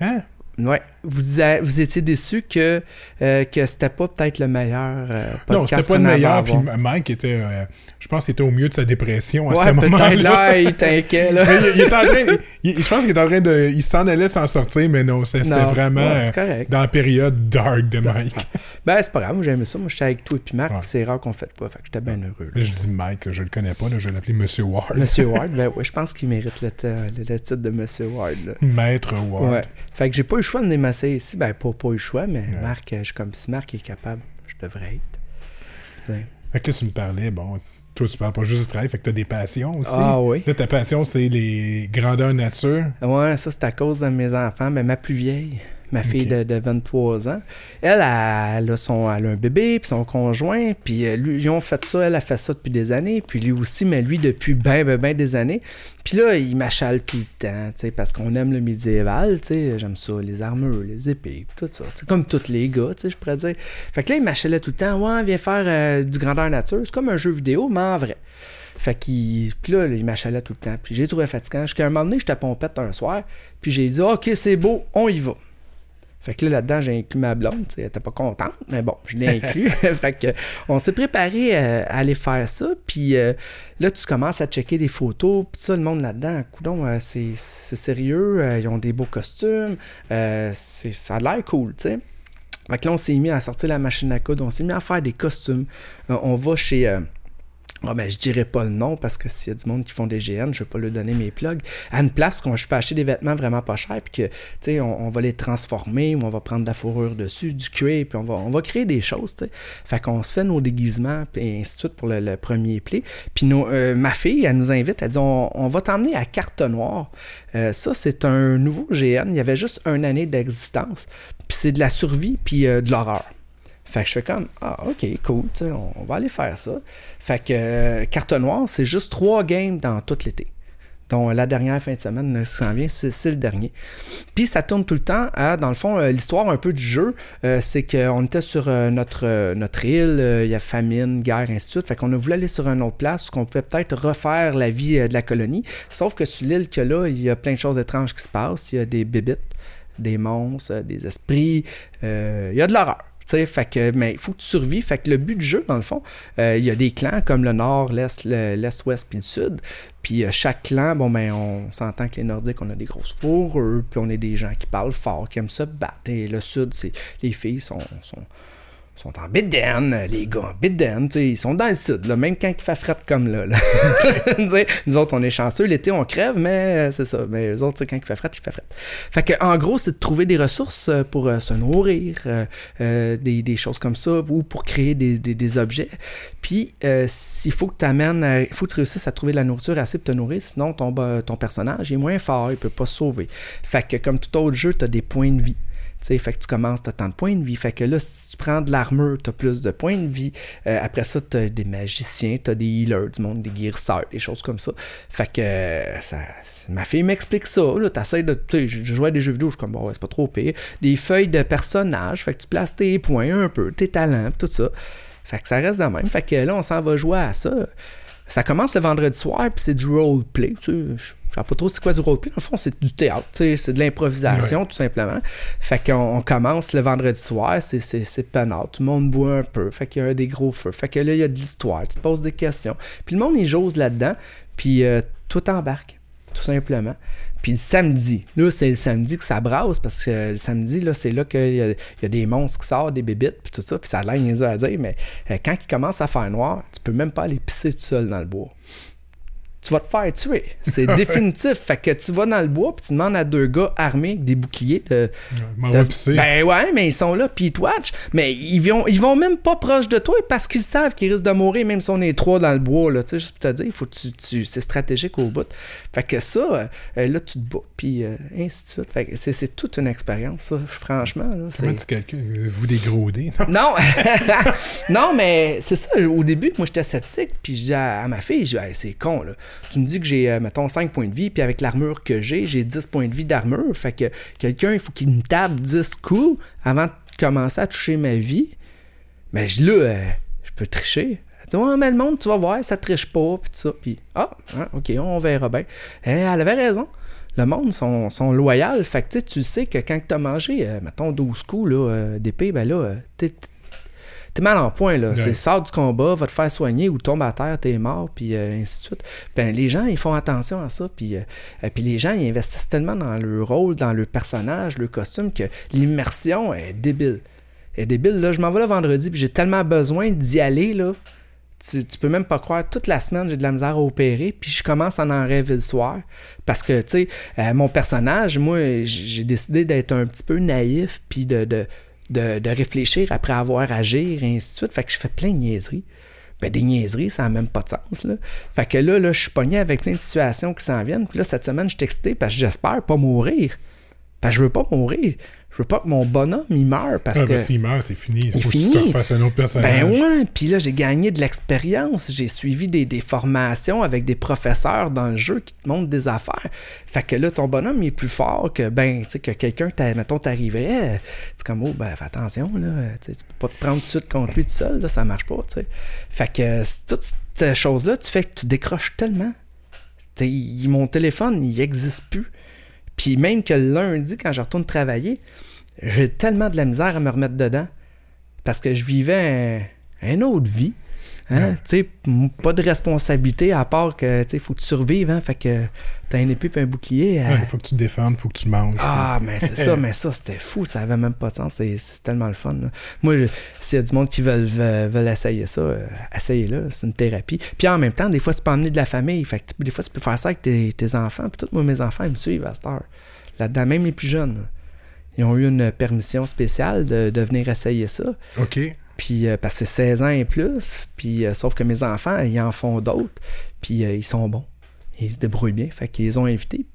Hein? Ouais. Vous, a- vous étiez déçus que, euh, que c'était pas peut-être le meilleur euh. Non, c'était pas le meilleur. Puis. Mike était, euh, je pense qu'il était au milieu de sa dépression à ce moment-là. là, il t'inquiète, il, il était en train, il- je pense qu'il était en train de, il s'en allait de s'en sortir, mais non, c'était vraiment ouais, euh, dans la période dark de Mike. Ben, c'est pas grave, moi j'aimais ça. Moi, j'étais avec toi et puis Marc, Ouais. c'est rare qu'on fait pas. Fait que j'étais bien heureux. là. Je dis Mike, là, je le connais pas, là, je vais l'appeler Monsieur Ward. Monsieur Ward, ben ouais, je pense qu'il mérite le, le- le titre de Monsieur Ward. Maître Ward. Fait que j'ai pas eu le choix de m'asseoir ici. Ben, pas, pas eu le choix, mais Ouais. Marc, je comme si Marc est capable, je devrais être. Fait que là, tu me parlais, bon, toi, tu parles pas juste du travail, fait que t'as des passions aussi. Ah oui. Là, ta passion, c'est les grandeurs nature. Ouais, ça c'est à cause de mes enfants. Mais ma plus vieille, ma fille de, de 23 ans, elle, elle, a son, elle a un bébé, puis son conjoint, puis euh, lui, ils ont fait ça, elle a fait ça depuis des années, puis lui aussi, mais lui depuis ben, ben, ben des années. Puis là, il m'achale tout le temps, parce qu'on aime le médiéval, tu sais, j'aime ça, les armures, les épées, tout ça, comme tous les gars, tu sais, je pourrais dire. Fait que là, il m'achalait tout le temps, ouais, viens faire euh, du grandeur nature, c'est comme un jeu vidéo, mais en vrai. Fait qu'il. Puis là, il m'achalait tout le temps. Puis j'ai trouvé fatigant. Jusqu'à un moment donné, j'étais pompette un soir. Puis j'ai dit, OK, c'est beau, on y va. Fait que là, là-dedans, j'ai inclus ma blonde. Elle était pas contente, mais bon, je l'ai inclus. fait que on s'est préparé euh, à aller faire ça. Puis euh, là, tu commences à checker des photos. Puis ça, le monde là-dedans, coudon, euh, c'est c'est sérieux. euh, ils ont des beaux costumes. c'est- ça a l'air cool, tu sais. Fait que là, on s'est mis à sortir la machine à coudre. On s'est mis à faire des costumes. On va chez. Ah ben, je dirais pas le nom parce que s'il y a du monde qui font des GN, je vais pas leur donner mes plugs. À une place qu'on je peux acheter des vêtements vraiment pas chers, puis que, tu sais, on, va les transformer, ou on va prendre de la fourrure dessus, du cuir, puis on va, on va créer des choses, tu sais. Fait qu'on se fait nos déguisements, puis ainsi de suite pour le, le premier pli. Puis euh, ma fille, elle nous invite, elle dit, on, on va t'emmener à Carte Noire. Euh, ça, c'est un nouveau GN. Il y avait juste une année d'existence. Puis c'est de la survie, puis euh, de l'horreur. Fait que je fais comme, ah, ok, cool, on, on va aller faire ça. Fait que euh, Carte Noire, c'est juste trois games dans tout l'été. dont la dernière fin de semaine euh, qui s'en vient, c'est le dernier. Puis ça tourne tout le temps à, dans le fond, euh, l'histoire un peu du jeu, euh, c'est qu'on était sur euh, notre, euh, notre île, euh, il y a famine, guerre, ainsi de suite. Fait qu'on a voulu aller sur une autre place où on pouvait peut-être refaire la vie euh, de la colonie. Sauf que sur l'île a là, il y a plein de choses étranges qui se passent. Il y a des bébites, des monstres, euh, des esprits, euh, il y a de l'horreur. Tu sais, fait que, mais il faut que tu survives. Fait que le but du jeu, dans le fond, euh, il y a des clans comme le nord, l'est, le- l'est, ouest puis le sud. Puis euh, chaque clan, bon, ben, on s'entend que les Nordiques, on a des grosses fourrures, puis on est des gens qui parlent fort, qui aiment ça battre. Et le sud, c'est les filles sont, sont en Bidden, les gars en Bidden, ils sont dans le sud, là, même quand il fait fret comme là. là. nous autres, on est chanceux, l'été, on crève, mais euh, c'est ça. Mais eux autres, quand il fait fret, il fait fret. Fait que, en gros, c'est de trouver des ressources euh, pour euh, se nourrir, des, des, choses comme ça, ou pour créer des, des, objets. Puis, il faut que tu amènes, il faut que tu réussisses à trouver de la nourriture assez pour te nourrir, sinon ton, ton personnage est moins fort, il peut pas se sauver. Fait que, comme tout autre jeu, tu as des points de vie fait que tu commences, tu as tant de points de vie. Fait que là, si tu prends de l'armure, tu as plus de points de vie. Euh, après ça, tu as des magiciens, tu as des healers du monde, des guérisseurs, des choses comme ça. Fait que ça, ma fille m'explique ça. Là, t'essayes de. Je jouais à des jeux vidéo, je suis comme, bon, c'est pas trop pire. Des feuilles de personnages, fait que tu places tes points un peu, tes talents, tout ça. Fait que ça reste de même. Fait que là, on s'en va jouer à ça. Ça commence le vendredi soir, puis c'est du roleplay. Tu sais, je sais pas trop c'est quoi du roleplay. En fond, c'est du théâtre, c'est de l'improvisation, tout simplement. Fait qu'on commence le vendredi soir, c'est peinard. Tout le monde boit un peu. Fait qu'il y a des gros feux. Fait que là, il y a de l'histoire. Tu te poses des questions. Puis le monde, il jose là-dedans. Puis euh, tout embarque, tout simplement. Puis le samedi, là, c'est le samedi que ça brasse parce que le samedi, là, c'est là qu'il y, a des monstres qui sortent, des bébites, puis tout ça. Puis ça a l'air à dire, mais euh, quand il commence à faire noir, tu peux même pas aller pisser tout seul dans le bois tu vas te faire tuer. C'est définitif. Fait que tu vas dans le bois puis tu demandes à deux gars armés avec des boucliers de. ben ouais, mais ils sont là puis ils te watch. Mais ils vont, ils vont même pas proche de toi parce qu'ils savent qu'ils risquent de mourir même si on est trois dans le bois. Là, juste pour te dire, il faut que tu, c'est stratégique au bout. Fait que ça, euh, là, tu te bats puis euh, ainsi de suite. Fait que c'est, toute une expérience, ça, franchement. Là, Comment tu calcules? Euh, Vous des gros dés Non, non, mais c'est ça. Au début, moi, j'étais sceptique puis je dis à, ma fille, je dis, c'est con, là tu me dis que j'ai, euh, mettons, 5 points de vie, puis avec l'armure que j'ai, j'ai 10 points de vie d'armure. Fait que quelqu'un, il faut qu'il me tape 10 coups avant de commencer à toucher ma vie. Mais je là, euh, je peux tricher. Dit, ouais, mais le monde, tu vas voir, ça triche pas, puis ça. Puis, ah, hein, ok, on verra bien. Eh, elle avait raison le monde sont, sont loyaux. Fait que tu sais que quand tu as mangé, euh, mettons, 12 coups là, d'épée, ben là, t'es, t'es mal en point, là. C'est sort du combat, va te faire soigner ou tombe à terre, t'es mort, puis euh, ainsi de suite. Ben, les gens, ils font attention à ça, puis, euh, puis les gens, ils investissent tellement dans le rôle, dans le personnage, le costume, que l'immersion est débile. Elle est débile, là. Je m'en vais le vendredi, puis j'ai tellement besoin d'y aller, là. Tu, tu, peux même pas croire, toute la semaine, j'ai de la misère à opérer, puis je commence à en rêver le soir. Parce que, tu sais, euh, mon personnage, moi, j'ai décidé d'être un petit peu naïf, puis de, de de, réfléchir après avoir agi, et ainsi de suite. Fait que je fais plein de niaiseries. Ben, des niaiseries, ça n'a même pas de sens. Là. Fait que là, là je suis pogné avec plein de situations qui s'en viennent. Puis là, cette semaine, je suis excité parce que j'espère pas mourir. Parce que je veux pas mourir. Je veux pas que mon bonhomme il meure parce ah, que. s'il meurt, c'est fini. Il faut que tu te refasses un autre personnage. Ben ouais, puis là, j'ai gagné de l'expérience. J'ai suivi des, des, formations avec des professeurs dans le jeu qui te montrent des affaires. Fait que là, ton bonhomme il est plus fort que ben, tu sais, que quelqu'un, mettons, t'arriverait. C'est comme, oh, ben, fais attention, là. Tu peux pas te prendre tout de suite contre lui tout seul, là, ça marche pas, tu sais. Fait que toute cette chose-là, tu fais que tu décroches tellement. T'sais, mon téléphone, il existe plus. Puis même que lundi, quand je retourne travailler, j'ai tellement de la misère à me remettre dedans. Parce que je vivais une autre vie. Hein? Pas de responsabilité à part que il faut que tu survives. Hein? Fait que t'as un épée et un bouclier. Il euh. faut que tu te défendes, faut que tu manges. Ah, mais c'est ça, mais ça, c'était fou. Ça avait même pas de sens. C'est tellement le fun. Moi, s'il y a du monde qui veulent, veulent, essayer ça, euh, essayez-le. C'est une thérapie. Puis en même temps, des fois, tu peux emmener de la famille. Fait que des fois, tu peux faire ça avec tes, enfants. Puis tous mes enfants, ils me suivent à cette heure. Là-dedans, même les plus jeunes. Ils ont eu une permission spéciale de, de venir essayer ça. OK. Puis, euh, parce que c'est 16 ans et plus. Puis, euh, sauf que mes enfants, ils en font d'autres. Puis, euh, ils sont bons. Ils se débrouillent bien. Fait qu'ils ont invité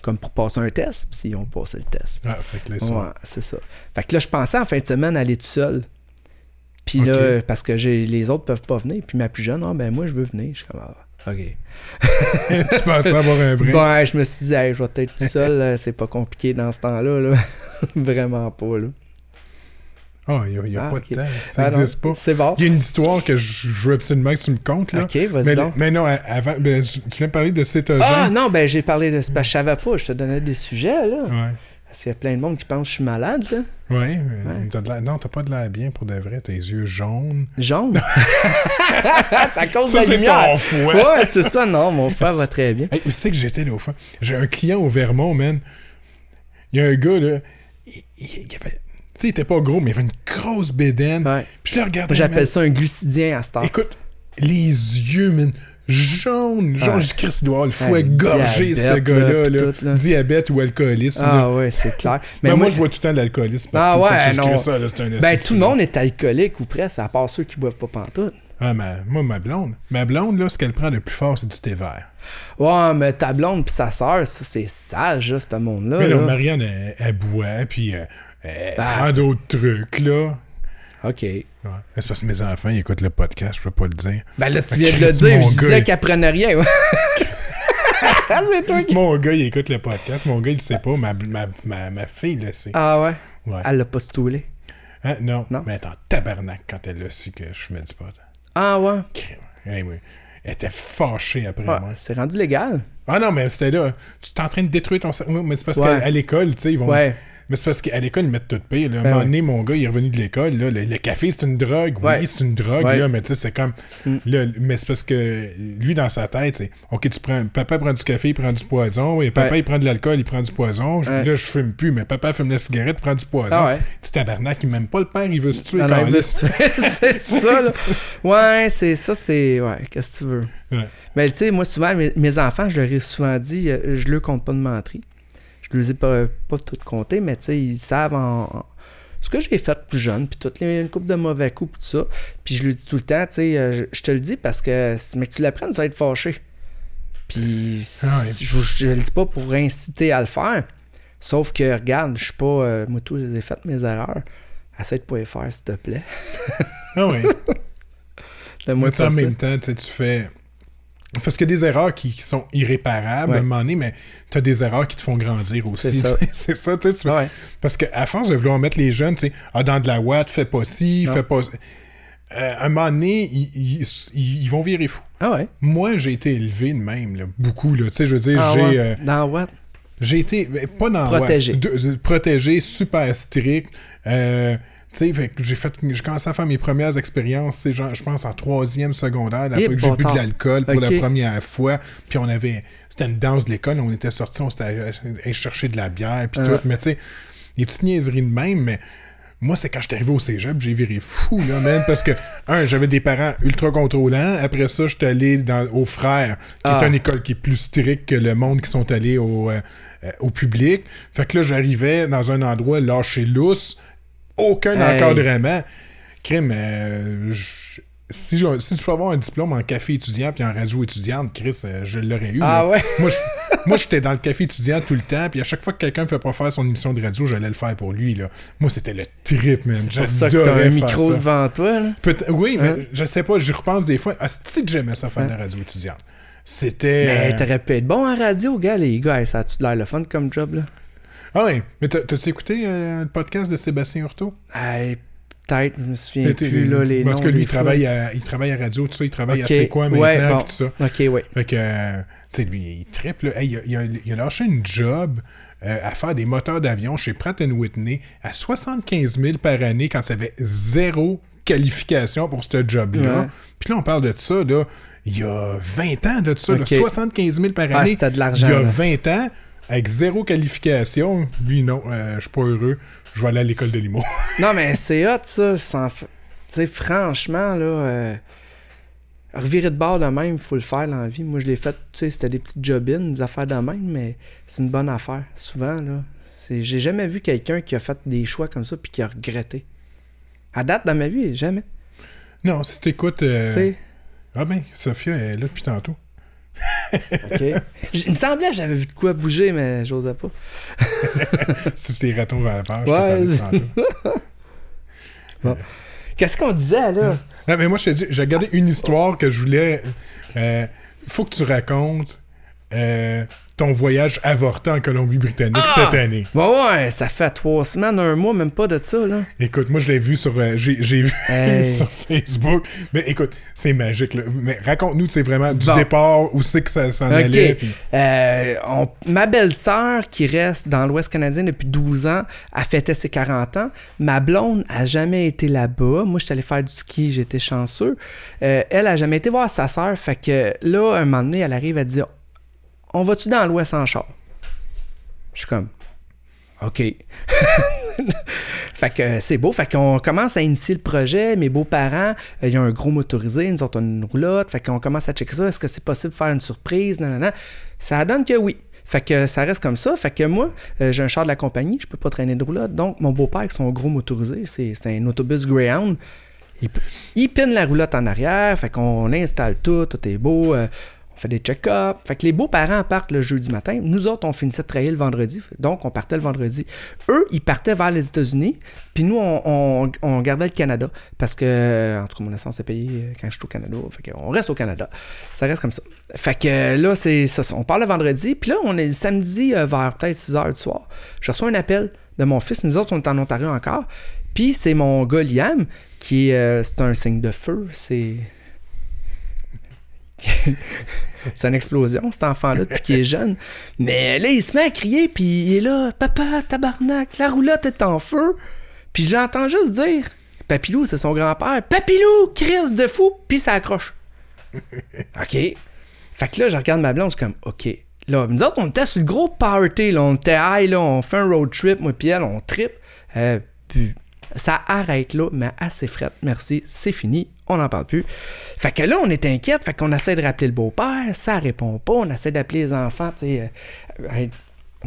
comme pour passer un test. Puis, ils ont passé le test. Ah, fait que là, ouais, c'est ça. Fait que là, je pensais en fin de semaine aller tout seul. Puis là, parce que les autres peuvent pas venir. Puis ma plus jeune, ah, ben moi, je veux venir. Je suis comme, ah, OK. tu pensais avoir un break? Ben, je me suis dit, je vais être tout seul, c'est pas compliqué dans ce temps-là. Là. Vraiment pas. Là. Ah, il n'y a, pas de temps. Ça n'existe pas. C'est bon. Il y a une histoire que je veux absolument que tu me comptes. Là. Ok, vas-y. Mais, donc. mais non, avant, ben, tu viens de parler de cétogène. Ah non, ben j'ai parlé de. Ben, je savais pas, je te donnais des sujets. là. Ouais. Parce qu'il y a plein de monde qui pense que je suis malade. là. Oui, ouais. non, t'as pas de l'air bien pour de vrai. Tes yeux jaunes. Jaunes? c'est à cause de la lumière. Ton fouet. Ouais, c'est ça, non. Mon frère va très bien. Hey, c'est que j'étais là au fond? J'ai un client au Vermont, man. Il y a un gars, là. Il, il, il avait tu sais, il était pas gros, mais il avait une grosse bédaine. Ouais. Puis je le regardais. J'appelle ça un glucidien à cette heure. Écoute, les yeux, man, jaunes, jaune, Ouais. je il doit le fouet Ouais, gorgé, ce gars-là. là, là. puis. Diabète ou alcoolisme. là. Ah ouais, c'est clair. Mais moi, je vois tout le temps de l'alcoolisme. Ah ouais, non. ça, là, c'est un Ben, tout le de- monde est alcoolique ou presque, à part ceux qui boivent pas pantoute. Ah, ma- moi, ma blonde. Ma blonde, là, ce qu'elle prend le plus fort, c'est du thé vert. Ouais, mais ta blonde pis sa sœur, ça, c'est sage, là, ce monde-là. Mais là, là. Marianne, elle, elle boit, puis euh, elle Ah. prend d'autres trucs, là. OK. Ouais. Mais C'est parce que mes enfants, ils écoutent le podcast, je peux pas le dire. Ben là, tu viens de le dire, je disais il- qu'elle prenait rien. ah, c'est toi qui... Mon gars, il écoute le podcast. Mon gars, il le sait pas. Ma, ma, ma, ma fille le sait. Ah ouais? Ouais. Elle l'a pas stoulé. Hein? Non. Non? Mais elle est en tabarnak quand elle a su que je fumais du pot. Ah ouais? Elle était fâchée après Ouais, moi. c'est rendu légal. Ah non, mais c'était là. Tu es en train de détruire ton cerveau. Mais c'est parce qu'à à l'école, tu sais, ils vont. Ouais. Mais c'est parce qu'à l'école, ils mettent tout pire. Là. À un Ben moment donné, mon gars, il est revenu de l'école. là. Le, le café, c'est une drogue. Ouais. Oui, c'est une drogue, Ouais. là, mais tu sais, c'est comme. Mm. là, mais c'est parce que lui, dans sa tête, c'est OK, tu prends. Papa prend du café, il prend du poison. Et papa, Ouais. il prend de l'alcool, il prend du poison. Je-. Là, je fume plus, mais papa fume la cigarette, prend du poison. Ah. Petit tabarnak, il m'aime pas le père, il veut se tuer. Non, non, il veut se tuer. c'est ça, là. Ouais, c'est ça, c'est. Ouais, qu'est-ce que tu veux? Mais tu sais, moi, souvent, mes, mes enfants, je leur ai souvent dit, euh, je leur compte pas de menterie. Je leur ai pas, pas tout compté, mais tu sais, ils savent en, en- ce que j'ai fait plus jeune, puis toutes les une couple de mauvais coups, puis tout ça. Puis je leur dis tout le temps, tu sais, euh, je, je te le dis parce que si mais que tu l'apprennes, tu vas être fâché. Puis Ah je, je le dis pas pour inciter à le faire. Sauf que, regarde, je suis pas. euh, moi, tous, j'ai fait mes erreurs. Essaie de pas les faire, s'il te plaît. Ah ouais. Donne-moi Mais en même temps, tu fais. Parce qu'il y a des erreurs qui, qui sont irréparables Ouais. à un moment donné, mais tu as des erreurs qui te font grandir aussi. C'est ça. tu sais. Ouais. Parce qu'à force de vouloir mettre les jeunes, tu sais, ah, dans de la ouate, fais pas ci, Non. fais pas. Euh, à un moment donné, ils, ils- ils vont virer fous. Ah ouais. Moi, j'ai été élevé de même, là, beaucoup. Là. Tu sais, je veux dire, Ah j'ai. ouais. euh, Dans what? j'ai été, pas dans Protégé. ouais, de- de- protégé, super strict. Euh, tu sais, j'ai fait, j'ai commencé à faire mes premières expériences, je pense en troisième secondaire, la Eh, que j'ai bu de l'alcool pour la première fois, puis on avait, c'était une danse de l'école, on était sortis, on s'était allé chercher de la bière, puis Ah. tout, mais tu sais, des petites niaiseries de même, mais moi, c'est quand j'étais arrivé au cégep, j'ai viré fou, là, man, parce que, un, j'avais des parents ultra contrôlants. Après ça, j'étais allé dans, au Frère, qui Ah. est une école qui est plus stricte que le monde qui sont allés au, euh, euh, au public. Fait que là, j'arrivais dans un endroit lâché lousse, aucun Hey. encadrement. Crime, euh, je- si, je- si tu peux avoir un diplôme en café étudiant puis en radio étudiante, Chris, euh, je l'aurais eu. Ah ouais? Moi, je- moi, j'étais dans le café étudiant tout le temps, puis à chaque fois que quelqu'un me fait pas faire son émission de radio, j'allais le faire pour lui. Là. Moi, c'était le trip, man. C'est pour ça que t'as un micro ça. devant toi, là. Oui, mais Hein? je sais pas, j'y repense des fois. Ah, c'est que j'aimais ça faire de la radio étudiante. C'était. Mais euh, t'aurais pu être bon en radio, gars, les gars. Ça a-tu l'air le fun comme job, là? Ah oui, mais t'as- t'as-tu écouté euh, le podcast de Sébastien Hurtaud? Hey, peut-être, je me souviens plus, là, les noms. tout cas, lui, il travaille, à, il travaille à radio, tout ça, il travaille à C'est quoi maintenant, ouais, bon. tout ça. Ok, ouais. Fait que, euh, tu sais, lui, il triple. là. Hey, il, a, il a- il a lâché une job euh, à faire des moteurs d'avion chez Pratt Whitney à 75 000 par année quand ça avait zéro qualification pour ce job-là. Ouais. Puis là, on parle de ça, là, il y a 20 ans de ça, là, Ok. 75 000 par Ah, année. c'était de il l'argent. y a là. 20 ans, avec zéro qualification. Lui, non, euh, je suis pas heureux. Je vais aller à l'école de l'IMO. Non, mais c'est hot, ça. Sans... Tu sais, franchement, là, euh, revirer de bord de même, faut le faire dans la vie. Moi, je l'ai fait, tu sais, c'était des petites jobines, des affaires de même, mais c'est une bonne affaire. Souvent, là, j'ai jamais vu quelqu'un qui a fait des choix comme ça puis qui a regretté. À date, dans ma vie, jamais. non, si t'écoutes... euh, Ah ben, Sophia elle est là depuis tantôt. Il me semblait que j'avais vu de quoi bouger, mais j'osais pas. si c'est des ratons vapeurs, je Ouais. t'ai parlé de tantôt. Qu'est-ce qu'on disait, là? Non, mais moi, je te dis, j'ai regardé une histoire que je voulais. euh, faut que tu racontes euh, ton voyage avorté en Colombie-Britannique Ah! cette année. Bon, ouais, ça fait trois semaines, un mois, même pas de ça, là. Écoute, moi, je l'ai vu sur, euh, j'ai, j'ai vu Hey. sur Facebook. Mais écoute, c'est magique. là. Mais raconte-nous, c'est vraiment du Bon. départ, où c'est que ça s'en allait. puis- Euh, on- ma belle-sœur, qui reste dans l'Ouest canadien depuis 12 ans, a fêté ses 40 ans. Ma blonde a jamais été là-bas. Moi, j'étais allé faire du ski, j'étais chanceux. Euh, elle a jamais été voir sa sœur. Fait que là, un moment donné, elle arrive, elle dit On va-tu dans l'Ouest en char? Je suis comme OK. Fait que euh, c'est beau. Fait qu'on commence à initier le projet. Mes beaux-parents, euh, il y a un gros motorisé, nous autres, on a une roulotte. Fait qu'on commence à checker ça. Est-ce que c'est possible de faire une surprise? Non, non, non. Ça donne que oui. Fait que ça reste comme ça. Fait que moi, euh, j'ai un char de la compagnie, je peux pas traîner de roulotte. Donc, mon beau-père, avec son gros motorisé, c'est un autobus Greyhound. Il, il la roulotte en arrière. Fait qu'on installe tout, tout est beau. euh, on fait des check-ups. Fait que les beaux-parents partent le jeudi matin. Nous autres, on finissait de travailler le vendredi. Donc, on partait le vendredi. Eux, ils partaient vers les États-Unis. Puis nous, on, on- gardait le Canada. Parce que, en tout cas, mon essence est payée euh, quand je suis au Canada. Fait qu'on reste au Canada. Ça reste comme ça. Fait que euh, là, c'est ça. On part le vendredi. Puis là, on est le samedi euh, vers peut-être 6 h du soir. Je reçois un appel de mon fils. Nous autres, on est en Ontario encore. Puis c'est mon gars Liam qui euh, c'est un signe de feu. C'est. C'est une explosion, cet enfant-là, depuis qu'il est jeune. Mais là, il se met à crier, puis il est là, papa, tabarnak, la roulotte est en feu. Puis j'entends juste dire, Papilou, c'est son grand-père, Papilou, crise de fou, puis ça accroche. OK. Fait que là, je regarde ma blonde, je suis comme, OK. Là, nous autres, on était sur le gros party, là, on était high, là, on fait un road trip, moi puis elle, on trip. Euh, puis ça arrête là, mais assez frette. Merci, c'est fini, on n'en parle plus. Fait que là, on est inquiète, fait qu'on essaie de rappeler le beau-père, ça répond pas, on essaie d'appeler les enfants, tu sais, euh,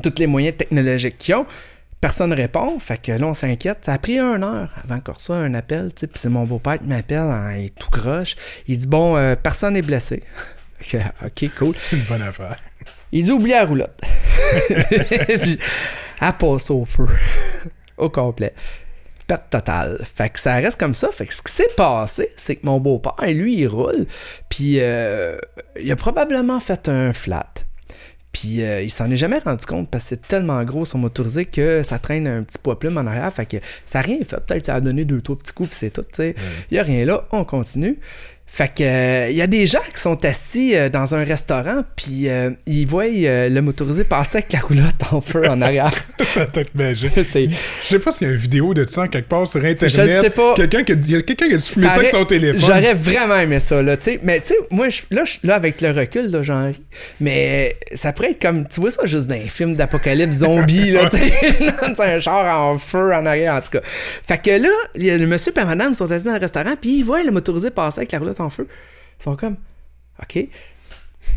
tous les moyens technologiques qu'ils ont. Personne ne répond, fait que là, on s'inquiète. Ça a pris une heure avant qu'on reçoive un appel, tu sais, puis c'est mon beau-père qui m'appelle, hein, il est tout croche. Il dit, bon, euh, personne n'est blessé. Ok, cool. C'est une bonne affaire. Il dit oubliez la roulotte. Puis, elle passe au feu. au complet. Perte totale. Fait que ça reste comme ça. Fait que ce qui s'est passé, c'est que mon beau-père, lui, il roule. Puis euh, il a probablement fait un flat. Puis euh, il s'en est jamais rendu compte parce que c'est tellement gros son motorisé que ça traîne un petit poids plume en arrière. Fait que ça a rien fait. Peut-être que ça a donné deux, trois petits coups, puis c'est tout. tu sais. Il y a rien là. On continue. Fait que euh, il y a des gens qui sont assis euh, dans un restaurant, puis euh, ils voient euh, le motorisé passer avec la roulotte en feu en arrière. ça t'a magique. Je sais pas s'il y a une vidéo de ça quelque part sur Internet. Je sais pas. Quelqu'un qui a, il y a quelqu'un qui a filmé ça, Ça avec son téléphone. J'aurais vraiment aimé ça, là, tu sais. Mais, tu sais, moi, je- là, je- là, avec le recul, là, j'en ris. Mais ça pourrait être comme, tu vois ça juste dans un film d'apocalypse zombie, là, tu sais. Un char en feu en arrière, en tout cas. Fait que là, y a le monsieur et la madame sont assis dans le restaurant, puis ils voient le motorisé passer avec la roulotte en feu. Ils sont comme, OK.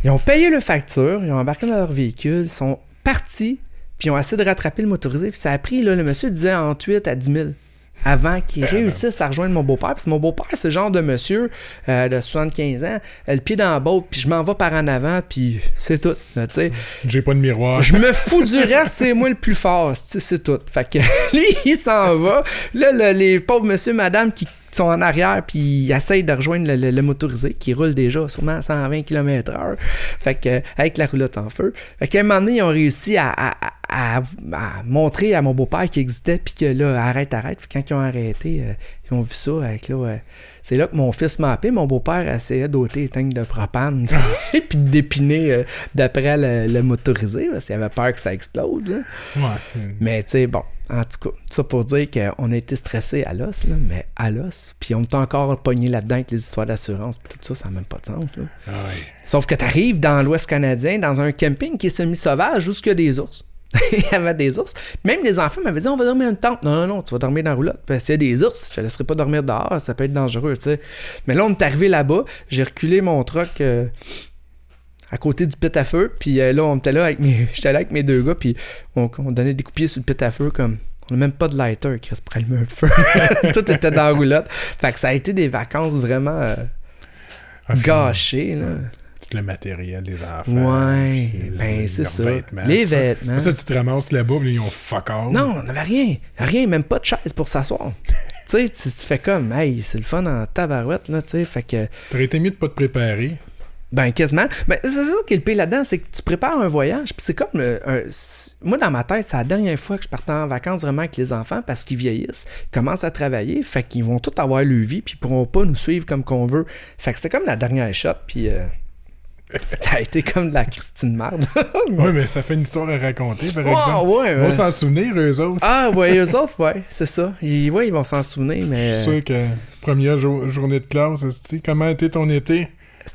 Ils ont payé le facture, ils ont embarqué dans leur véhicule, ils sont partis, puis ils ont essayé de rattraper le motorisé. Puis ça a pris, là, le monsieur disait entre 8 à 10 000 avant qu'il réussisse à rejoindre mon beau-père. Parce que mon beau-père, c'est le genre de monsieur euh, de 75 ans, euh, le pied dans la botte, puis je m'en vais par en avant, puis c'est tout, sais. J'ai pas de miroir. Je me fous du reste, c'est moi le plus fort, c'est tout. Fait que lui, il s'en va. Là, le- les pauvres monsieur, madame qui sont en arrière, puis ils essayent de rejoindre le, le- le motorisé qui roule déjà sûrement à 120 km/h. Fait que, euh, avec la roulotte en feu. Fait qu'à un moment donné, ils ont réussi à, à- à- à montrer à mon beau-père qu'il existait, puis que là, arrête, arrête. Puis quand ils ont arrêté, euh, ils ont vu ça avec là. euh, c'est là que mon fils m'a appelé. Mon beau-père essayait d'ôter les tanks de propane, puis de dépiner euh, d'après le, le motorisé, parce qu'il avait peur que ça explose. là. Ouais. Mais tu sais, bon, en tout cas, ça pour dire qu'on a été stressé à l'os, là, mais à l'os. Puis on est encore pogné là-dedans avec les histoires d'assurance, puis tout ça, ça n'a même pas de sens. là. Ah. Sauf que tu arrives dans l'Ouest canadien, dans un camping qui est semi-sauvage, où il y a des ours. il y avait des ours. Même les enfants m'avaient dit on va dormir dans une tente. Non, non, non, tu vas dormir dans la roulotte. Parce qu'il y a des ours, je ne laisserai pas dormir dehors, ça peut être dangereux, tu sais. Mais là, on est arrivé là-bas, j'ai reculé mon truck euh, à côté du pit à feu, puis euh, là, on était là avec mes. J'étais là avec mes deux gars, puis on, on donnait des coups de pied sur le pit à feu comme. On n'a même pas de lighter qui reste pour allumer un feu. Tout était dans la roulotte. Fait que ça a été des vacances vraiment euh, Ah, gâchées, là. Tout le matériel des enfants. Ouais, ben c'est ça. vêtements, les ça. vêtements. Ça, tu te ramasses là-bas, ils ont fuck all. Non, on n'avait rien. Rien, même pas de chaise pour s'asseoir. tu sais, tu tu fais comme, hey, c'est le fun en tabarouette, là, tu sais. Fait que, T'aurais été mieux de pas te préparer. Ben, quasiment. Mais c'est ça qui est le pire là-dedans, c'est que tu prépares un voyage, puis c'est comme, euh, un- c'est- moi, dans ma tête, c'est la dernière fois que je partais en vacances vraiment avec les enfants parce qu'ils vieillissent, ils commencent à travailler, fait qu'ils vont tous avoir leur vie, puis ils pourront pas nous suivre comme qu'on veut. Fait que c'était comme la dernière shot, puis euh, ça a été comme de la Christine Marde. Ouais, mais ça fait une histoire à raconter, par exemple. ouais, Ils vont s'en souvenir, eux autres. Ah, ouais, eux autres, ouais, c'est ça. Ils, ouais, ils vont s'en souvenir, mais. Je suis sûr que première jour- journée de classe, tu sais, comment été ton été?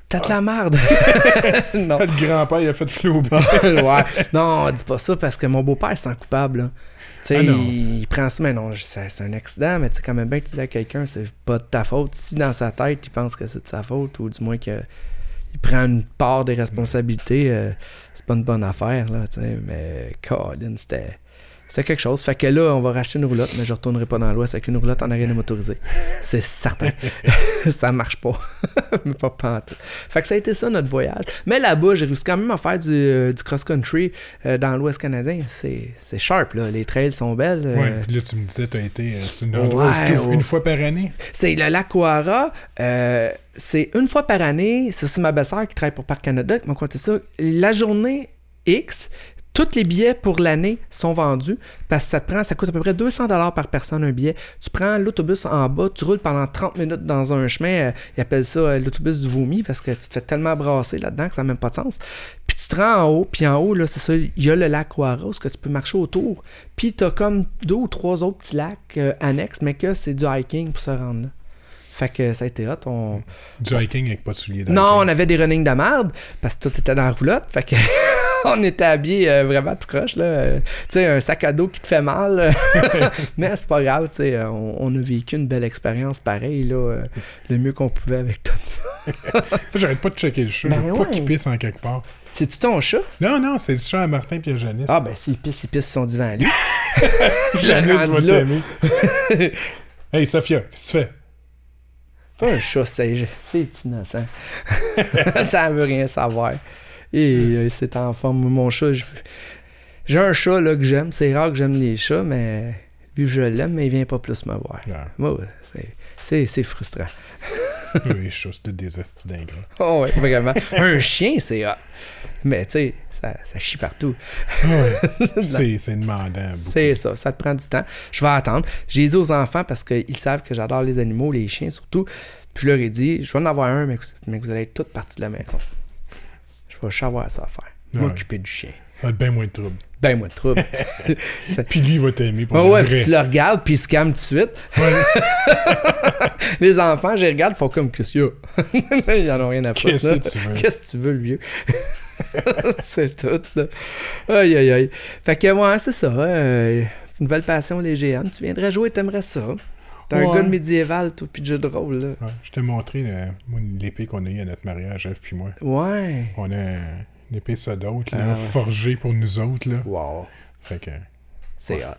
T'as de la merde. non. Le grand-père, il a fait flouber. ouais. Non, dis pas ça parce que mon beau-père se sent coupable. là. Tu sais, Ah il, il prend ça, mais non, c'est c'est un accident, mais tu sais, quand même bien que tu dis à quelqu'un, c'est pas de ta faute. Si dans sa tête, il pense que c'est de sa faute, ou du moins que il prend une part des responsabilités, euh, c'est pas une bonne affaire, là, tu sais. Mais, Colin, c'était. C'était quelque chose. Fait que là, on va racheter une roulotte, mais je retournerai pas dans l'Ouest avec une roulotte en arène motorisée. C'est certain. ça marche pas. mais pas pantoute. Fait que ça a été ça notre voyage. Mais là-bas, j'ai réussi quand même à faire du, euh, du cross-country euh, dans l'Ouest canadien. C'est c'est sharp, là. Les trails sont belles. euh, Ouais, puis là, tu me disais, tu as été. euh, C'est une Ouais, c'est une fois par année. C'est le lac Ouara. euh, c'est une fois par année. C'est ma belle-sœur qui travaille pour Parc Canada qui m'a compté ça? La journée X, tous les billets pour l'année sont vendus parce que ça te prend, ça coûte à peu près 200 par personne un billet. Tu prends l'autobus en bas, tu roules pendant 30 minutes dans un chemin. euh, ils appellent ça euh, l'autobus du vomi parce que tu te fais tellement brasser là-dedans que ça n'a même pas de sens. Puis tu te rends en haut, puis en haut, là, c'est ça, il y a le lac est-ce que tu peux marcher autour. Puis tu as comme deux ou trois autres petits lacs euh, annexes, mais que c'est du hiking pour se rendre là. Fait que ça a été hot. On... Du hiking avec pas de souliers Non, on avait des running de merde parce que tout était dans la roulotte. Fait que on était habillés euh, vraiment tout croche. Là. Euh, tu sais, un sac à dos qui te fait mal. Mais c'est pas grave. tu sais, On, on a vécu une belle expérience pareille. Là, euh, le mieux qu'on pouvait avec tout ça. J'arrête pas de checker le chat. Ben veux pas ouais. qu'il pisse en quelque part. C'est-tu ton chat? Non, non, c'est le chat à Martin et à Janice. Ah, ben s'il pisse, il pisse son divan à lui. Janice va t'aimer. hey, Sophia, qu'est-ce que tu fais? Un chat, c'est c'est innocent. ça veut rien savoir. Et euh, c'est en forme. Mon chat, je- j'ai un chat là, que j'aime. C'est rare que j'aime les chats, mais lui, je l'aime, mais il vient pas plus me voir. Moi, ouais, c'est- c'est c'est frustrant. les chats, c'est tous des d'ingrats. Oh, ouais, vraiment. un chien, c'est hot. Mais tu sais, ça, ça chie partout. Ouais. c'est demandant. C'est ça, ça te prend du temps. Je vais attendre. J'ai dit aux enfants parce qu'ils savent que j'adore les animaux, les chiens surtout. Puis je leur ai dit, je vais en avoir un, mais, que- mais vous allez être toutes parties de la maison. Je vais savoir ça à faire. Ouais. M'occuper du chien. Ça va être bien moins de trouble. Ben, moi de trouble. Puis lui, il va t'aimer pour Ouais, le ouais, vrai. puis tu le regardes, puis il se calme tout de suite. Ouais. Les enfants, je les regarde, ils font comme qu'est-ce qu'il y a? Ils en ont rien à foutre. Qu'est-ce que tu veux? Qu'est-ce que tu veux, le vieux? C'est tout, là. Aïe, aïe, aïe. Fait que, ouais, c'est ça. euh, nouvelle passion, les géants. Tu viendrais jouer, t'aimerais ça. T'es un gars de médiéval, toi, puis de jeu de rôle, là. Ouais, je t'ai montré l'épée qu'on a eue à notre mariage, Eve puis moi. Ouais. On a une épée ça d'autre, Ah là, ouais. forgée pour nous autres. Là. Wow. Fait que. C'est hot.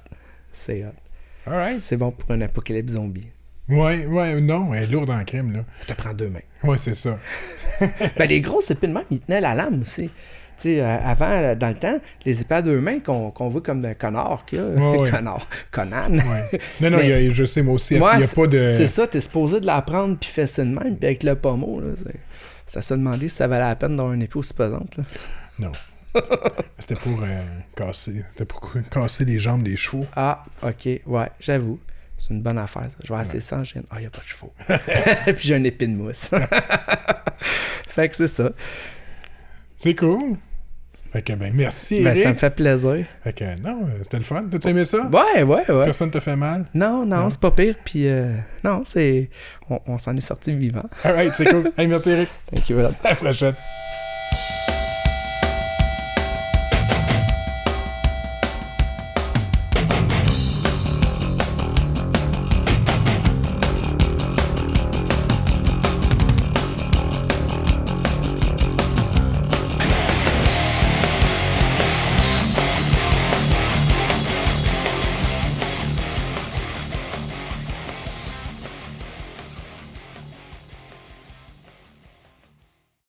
C'est hot. Alright. C'est bon pour un apocalypse zombie. Ouais, ouais, non, elle est lourde en crime, là. Ça te prend deux mains. Ouais, c'est ça. Ben, les grosses épées de main, ils tenaient la lame aussi. Tu sais, euh, avant, euh, dans le temps, les épées à deux mains qu'on qu'on voit comme un connard qu'il y a. Ouais, ouais. connard. Conan. Ouais. Non, non, Mais- il y a- je sais, moi aussi, il n'y a c'est- pas de. C'est ça, t'es supposé de la prendre puis fesser de même, puis avec le pommeau, là, c'est- ça se demandait si ça valait la peine d'avoir une épée aussi pesante. Là. Non. C'était pour euh, casser. C'était pour casser les jambes des chevaux. Ah, ok, ouais, j'avoue. C'est une bonne affaire, ça. Je vais assez sans gêne. Ah, il n'y a pas de chevaux. puis j'ai un épée de mousse. fait que c'est ça. C'est cool. Fait que, ben, merci, Ben, Eric. ça me fait plaisir. Fait que, non, c'était le fun. T'as-tu aimé ça? Ouais, ouais, ouais. Personne te fait mal? Non, non, Non? c'est pas pire. Puis, euh, non, c'est. On, on s'en est sorti vivant. Alright, c'est cool. hey, merci, Eric. Thank you. À la prochaine.